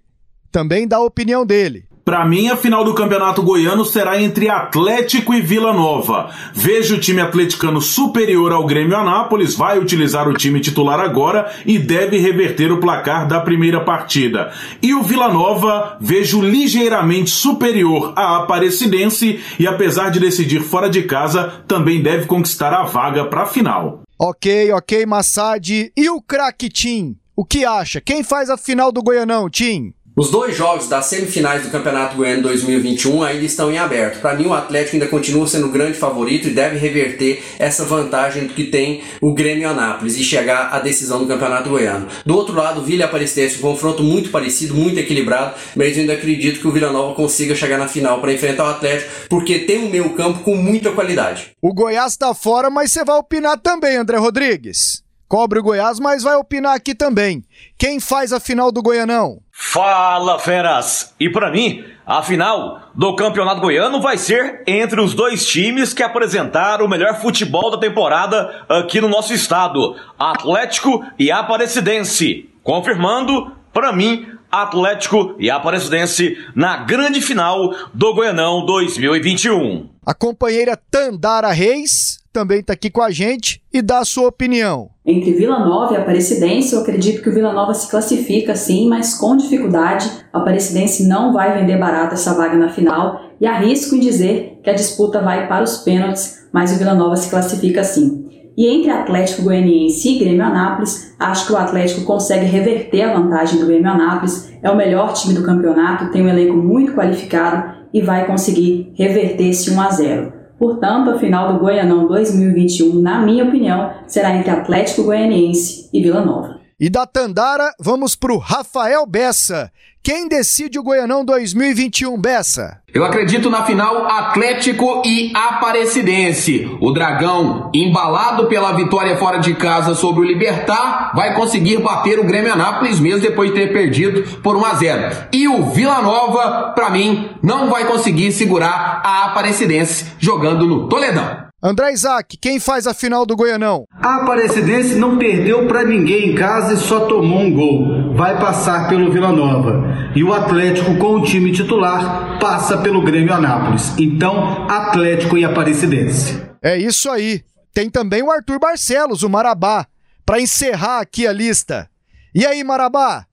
também dá a opinião dele. Para mim, a final do Campeonato Goiano será entre Atlético e Vila Nova. Vejo o time atleticano superior ao Grêmio Anápolis, vai utilizar o time titular agora e deve reverter o placar da primeira partida. E o Vila Nova vejo ligeiramente superior à Aparecidense e apesar de decidir fora de casa, também deve conquistar a vaga para a final. Ok, ok, Massad. E o craque Tim? O que acha? Quem faz a final do Goianão, Tim? Os dois jogos das semifinais do Campeonato Goiano 2021 ainda estão em aberto. Para mim, o Atlético ainda continua sendo o grande favorito e deve reverter essa vantagem que tem o Grêmio Anápolis e chegar à decisão do Campeonato Goiano. Do outro lado, o Vila Aparecidense, um confronto muito parecido, muito equilibrado, mas eu ainda acredito que o Vila Nova consiga chegar na final para enfrentar o Atlético, porque tem um meio campo com muita qualidade. O Goiás está fora, mas você vai opinar também, André Rodrigues. Cobre o Goiás, mas vai opinar aqui também. Quem faz a final do Goianão? Fala, feras! E para mim, a final do Campeonato Goiano vai ser entre os dois times que apresentaram o melhor futebol da temporada aqui no nosso estado, Atlético e Aparecidense. Confirmando, para mim, Atlético e Aparecidense na grande final do Goianão 2021. A companheira Tandara Reis também está aqui com a gente e dá a sua opinião. Entre Vila Nova e Aparecidense, eu acredito que o Vila Nova se classifica sim, mas com dificuldade. A Aparecidense não vai vender barato essa vaga na final e arrisco em dizer que a disputa vai para os pênaltis, mas o Vila Nova se classifica sim. E entre Atlético Goianiense e Grêmio Anápolis, acho que o Atlético consegue reverter a vantagem do Grêmio Anápolis. É o melhor time do campeonato, tem um elenco muito qualificado e vai conseguir reverter esse 1 a 0. Portanto, a final do Goianão 2021, na minha opinião, será entre Atlético Goianiense e Vila Nova. E da Tandara, vamos para o Rafael Bessa. Quem decide o Goianão 2021, Bessa? Eu acredito na final Atlético e Aparecidense. O Dragão, embalado pela vitória fora de casa sobre o Libertar, vai conseguir bater o Grêmio Anápolis mesmo depois de ter perdido por 1 a 0. E o Vila Nova, para mim, não vai conseguir segurar a Aparecidense jogando no Toledão. André Isaac, quem faz a final do Goianão? A Aparecidense não perdeu para ninguém em casa e só tomou um gol. Vai passar pelo Vila Nova. E o Atlético, com o time titular, passa pelo Grêmio Anápolis. Então, Atlético e Aparecidense. É isso aí. Tem também o Arthur Barcelos, o Marabá, para encerrar aqui a lista. E aí, Marabá?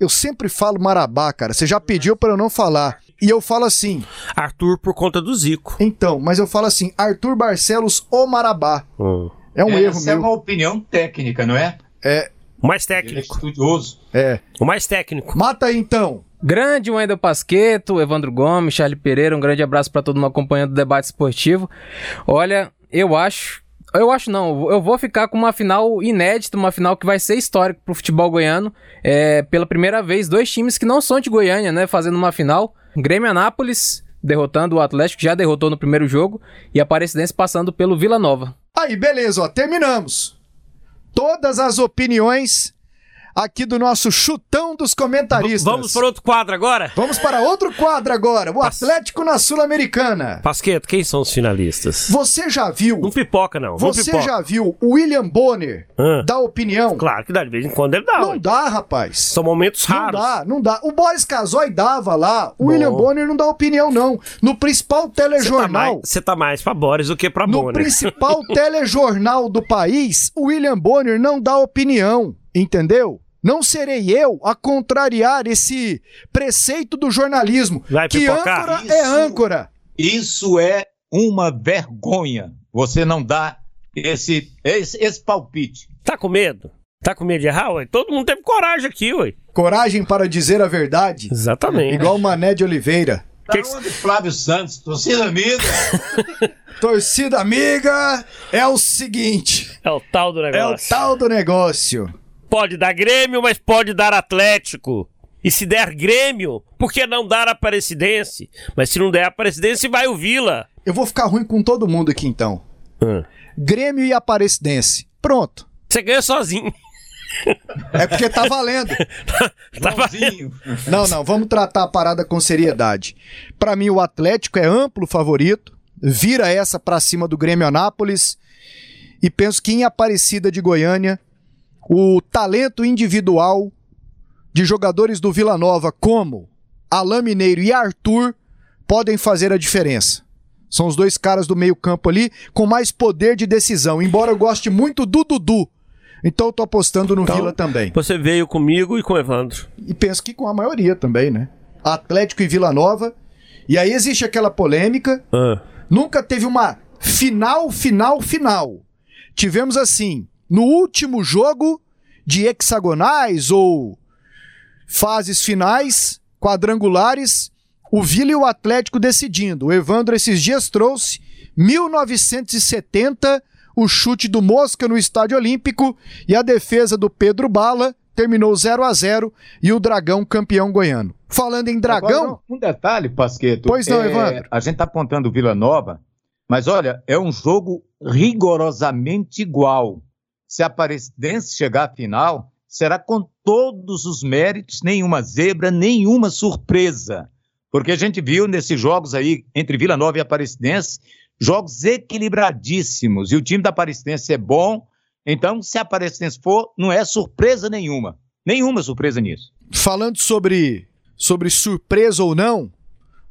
Eu sempre falo Marabá, cara. Você já pediu para eu não falar. E eu falo assim. Arthur por conta do Zico. Então, mas eu falo assim: Arthur Barcelos ou Marabá. Hum. É um erro Essa é meu. uma opinião técnica, não é? É. O mais Ele é técnico. estudioso. É. O mais técnico. Mata aí então. Grande Wendel Pasqueto, Evandro Gomes, Charlie Pereira, um grande abraço para todo mundo acompanhando o debate esportivo. Olha, eu acho, eu acho não, eu vou ficar com uma final inédita, uma final que vai ser histórica pro futebol goiano. É, pela primeira vez, dois times que não são de Goiânia, né, fazendo uma final. Grêmio Anápolis derrotando o Atlético, já derrotou no primeiro jogo, e a Aparecidense passando pelo Vila Nova. Aí, beleza, ó, terminamos. Todas as opiniões aqui do nosso chutão dos comentaristas. Vamos para outro quadro agora? Vamos para outro quadro agora. O Atlético na Sul-Americana. Pasqueto, quem são os finalistas? Você já viu? Não pipoca, não. Não Você pipoca. já viu o William Bonner dar opinião? Claro que dá, de vez em quando ele dá. Não ué. dá, rapaz. São momentos Não raros. dá, não dá. O Boris Casoy dava lá. O Bom. William Bonner não dá opinião, não. No principal Você tá, mais, telejornal. você tá mais pra Boris do que pra No Bonner. principal telejornal do país, o William Bonner não dá opinião, entendeu? Não serei eu a contrariar esse preceito do jornalismo. Vai que pipocar? âncora é âncora. Isso é uma vergonha. Você não dá esse, esse, esse palpite. Tá com medo? Tá com medo de errar, ué? Todo mundo teve coragem aqui, ué. Coragem para dizer a verdade. Exatamente. Igual o Mané de Oliveira. Tá onde Flávio Santos, torcida amiga. Torcida amiga, é o seguinte. É o tal do É o negócio. tal do negócio. Pode dar Grêmio, mas pode dar Atlético. E se der Grêmio, por que não dar Aparecidense? Mas se não der Aparecidense, vai o Vila. Eu vou ficar ruim com todo mundo aqui então. Grêmio e Aparecidense. Pronto. Você ganha sozinho. É porque tá valendo. Tá Bonzinho. Não, não, vamos tratar a parada com seriedade. Pra mim, o Atlético é amplo favorito, vira essa pra cima do Grêmio Anápolis e penso que em Aparecida de Goiânia, o talento individual de jogadores do Vila Nova, como Alain Mineiro e Arthur, podem fazer a diferença. São os dois caras do meio-campo ali com mais poder de decisão, embora eu goste muito do Dudu. Então eu tô apostando no Então, Vila também. Você veio comigo e com o Evandro. E penso que com a maioria também, né? Atlético e Vila Nova. E aí existe aquela polêmica. Ah. Nunca teve uma final, final, final. Tivemos assim, no último jogo de hexagonais ou fases finais, quadrangulares, o Vila e o Atlético decidindo. O Evandro esses dias trouxe 1970, o chute do Mosca no Estádio Olímpico e a defesa do Pedro Bala terminou 0 a 0 e o Dragão campeão goiano. Falando em Dragão, Agora, um detalhe, Pasqueto. Pois não, é, Evandro. A gente tá apontando o Vila Nova, mas olha, é um jogo rigorosamente igual. Se a Aparecidense chegar à final, será com todos os méritos, nenhuma zebra, nenhuma surpresa. Porque a gente viu nesses jogos aí, entre Vila Nova e Aparecidense, jogos equilibradíssimos. E o time da Aparecidense é bom, então se a Aparecidense for, não é surpresa nenhuma. Nenhuma surpresa nisso. falando sobre, sobre surpresa ou não,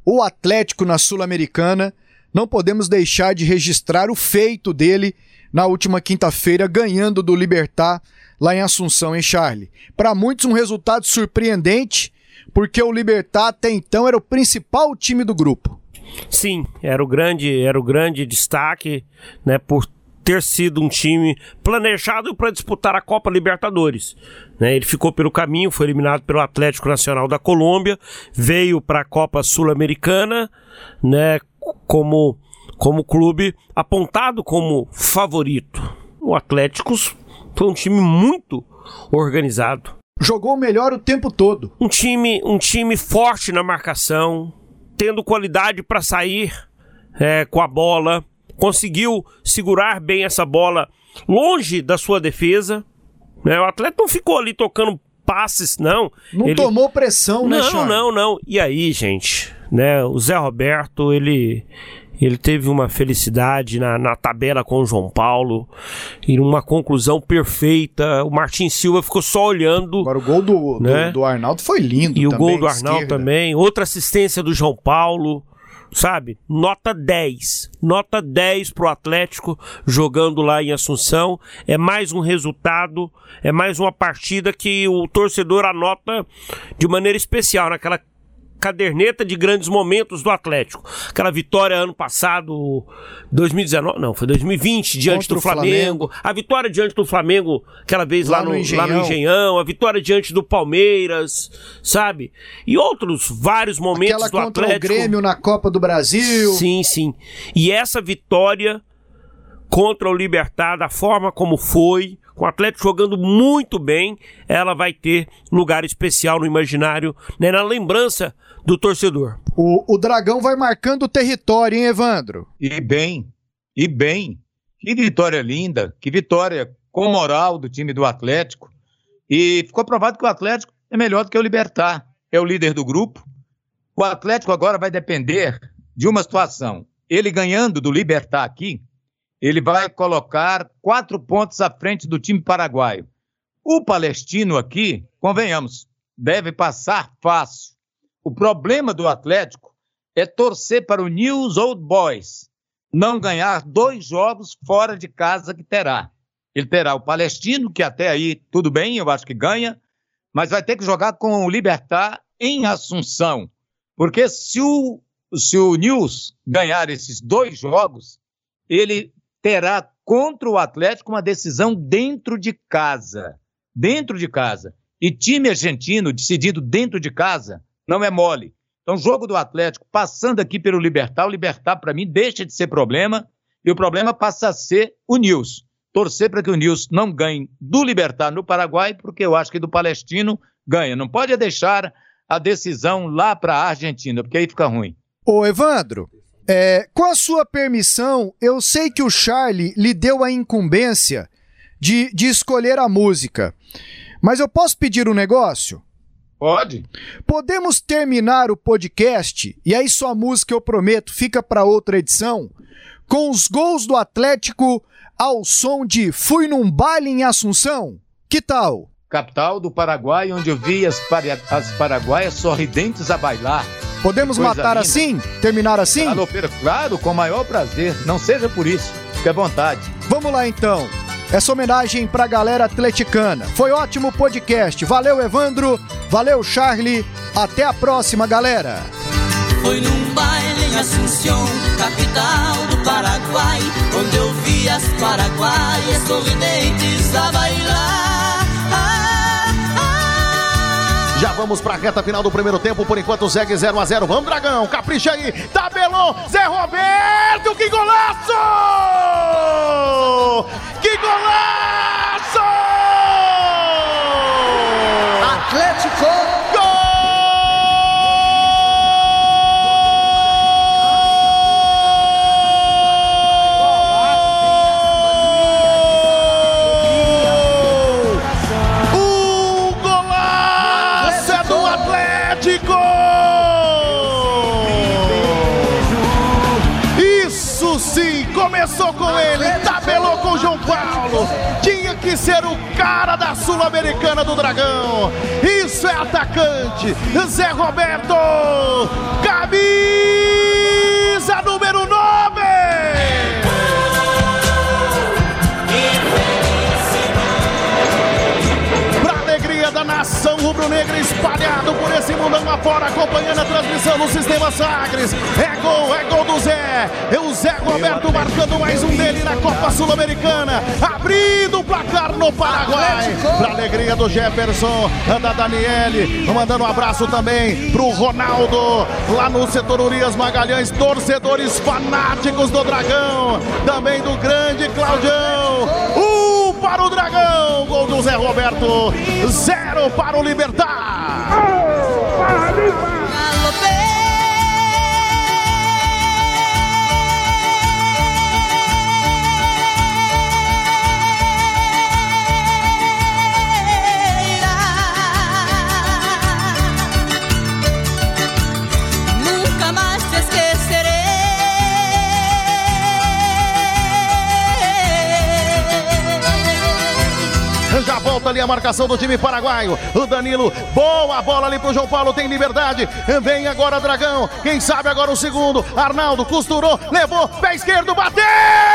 o Atlético na Sul-Americana não podemos deixar de registrar o feito dele na última quinta-feira, ganhando do Libertar lá em Assunção, em Charlie. Para muitos, um resultado surpreendente, porque o Libertar até então era o principal time do grupo. Sim, era o grande, era o grande destaque, né, por ter sido um time planejado para disputar a Copa Libertadores. Né, ele ficou pelo caminho, foi eliminado pelo Atlético Nacional da Colômbia, veio para a Copa Sul-Americana, né, como como clube apontado como favorito. O Atlético foi um time muito organizado. Jogou melhor o tempo todo. Um time, um time forte na marcação, tendo qualidade para sair é, com a bola, conseguiu segurar bem essa bola longe da sua defesa. Né? O atleta não ficou ali tocando passes, não. Não ele... tomou pressão, né, Não, Charles? não, não. E aí, gente, né? O Zé Roberto, ele ele teve uma felicidade na, na tabela com o João Paulo e uma conclusão perfeita. O Martin Silva ficou só olhando. Agora o gol do, né? do, do, Arnaldo foi lindo. E também, o gol do Arnaldo esquerda. também. Outra assistência do João Paulo. Sabe? Nota 10. Nota 10 pro Atlético jogando lá em Assunção. É mais um resultado, é mais uma partida que o torcedor anota de maneira especial naquela caderneta de grandes momentos do Atlético. Aquela vitória ano passado, 2019, não, foi 2020, diante Contra do Flamengo. Flamengo. A vitória diante do Flamengo, aquela vez lá, Lá no, no lá no Engenhão. Engenhão. A vitória diante do Palmeiras, sabe? E outros vários momentos Aquela do contra Atlético. o Grêmio na Copa do Brasil. Sim, sim. E essa vitória contra o Libertar, da forma como foi, com o Atlético jogando muito bem, ela vai ter lugar especial no imaginário, né, na lembrança do torcedor. O, o Dragão vai marcando o território, hein, Evandro? E bem, e bem. Que vitória linda, que vitória com moral do time do Atlético. E ficou provado que o Atlético é melhor do que o Libertar. É o líder do grupo. O Atlético agora vai depender de uma situação. Ele ganhando do Libertar aqui, ele vai colocar quatro pontos à frente do time paraguaio. O palestino aqui, convenhamos, deve passar fácil. O problema do Atlético é torcer para o News Old Boys não ganhar dois jogos fora de casa que terá. Ele terá o Palestino, que até aí tudo bem, eu acho que ganha, mas vai ter que jogar com o Libertar em Assunção. Porque se o, se o News ganhar esses dois jogos, ele terá contra o Atlético uma decisão dentro de casa. Dentro de casa. E time argentino decidido dentro de casa não é mole. Então, jogo do Atlético passando aqui pelo Libertar, o Libertar, para mim, deixa de ser problema e o problema passa a ser o Nils. Torcer para que o Nils não ganhe do Libertar no Paraguai, porque eu acho que do Palestino ganha. Não pode deixar a decisão lá para a Argentina, porque aí fica ruim. Ô, Evandro, é, com a sua permissão, eu sei que o Charlie lhe deu a incumbência de, de escolher a música. Mas eu posso pedir um negócio? Pode. Podemos terminar o podcast, e aí sua música, eu prometo, fica para outra edição, com os gols do Atlético ao som de Fui num baile em Assunção? Que tal? Capital do Paraguai, onde eu vi as, para- as paraguaias sorridentes a bailar. Podemos matar linda. assim? Terminar assim? Alô, Pedro, claro, com o maior prazer. Não seja por isso. Fique à vontade. Vamos lá então. Essa homenagem pra galera atleticana. Foi ótimo podcast. Valeu, Evandro. Valeu, Charlie. Até a próxima, galera. Foi num baile em Assunção, capital do Paraguai, onde eu vi as paraguaias sorridentes a bailar. Já vamos pra reta final do primeiro tempo, por enquanto segue 0 a 0 Vamos, Dragão, capricha aí, tabelou, Zé Roberto, que golaço! Que golaço! Começou com ele, tabelou com o João Paulo. Tinha que ser o cara da Sul-Americana do Dragão. Isso é atacante, Zé Roberto, camisa rubro-negro espalhado por esse mundão afora, acompanhando a transmissão no Sistema Sagres. É gol, é gol do Zé. É o Zé Roberto marcando mais um dele na Copa Sul-Americana. Abrindo o placar no Paraguai. Pra alegria do Jefferson, da Daniele. Mandando um abraço também pro Ronaldo, lá no setor Urias Magalhães. Torcedores fanáticos do Dragão. Também do grande Claudião. Para o Dragão. Gol do Zé Roberto. Zero para o Libertar. Ali a marcação do time paraguaio. O Danilo, boa bola ali pro João Paulo, tem liberdade. Vem agora Dragão. Quem sabe agora o segundo. Arnaldo costurou, levou, pé esquerdo, bateu!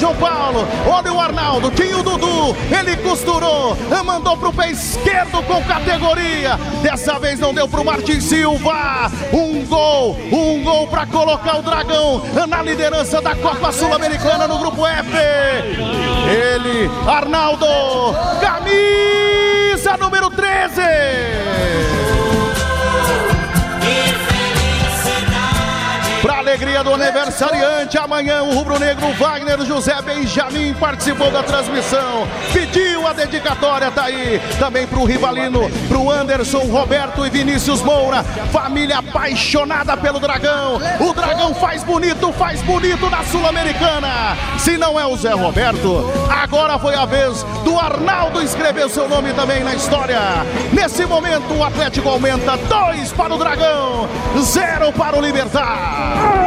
João Paulo. Olha o Arnaldo, tinha o Dudu, ele costurou, mandou pro pé esquerdo com categoria. Dessa vez não deu pro Martin Silva. Um gol, um gol para colocar o Dragão na liderança da Copa Sul-Americana no grupo F. Ele, Arnaldo, camisa número 13. Alegria do aniversariante, amanhã o rubro-negro Wagner José Benjamin participou da transmissão. Pediu a dedicatória, tá aí. Também pro Rivalino, pro Anderson, Roberto e Vinícius Moura. Família apaixonada pelo Dragão. O Dragão faz bonito, faz bonito na Sul-Americana. Se não é o Zé Roberto, agora foi a vez do Arnaldo escrever seu nome também na história. Nesse momento, o Atlético aumenta dois para o Dragão, zero para o Libertar.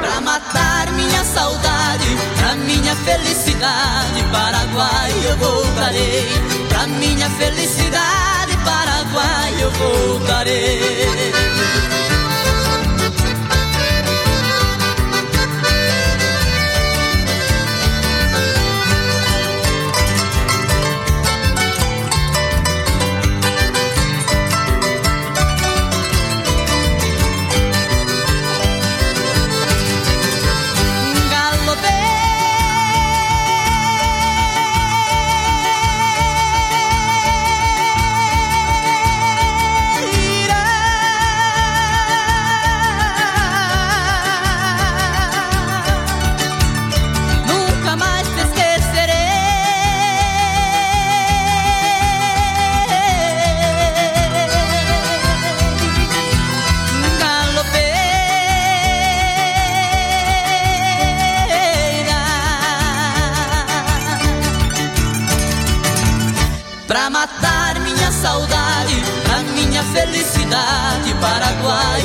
Pra matar minha saudade, pra minha felicidade, Paraguai eu voltarei. Pra minha felicidade, Paraguai eu voltarei.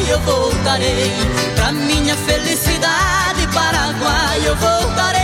Eu voltarei. Pra minha felicidade, Paraguai eu voltarei.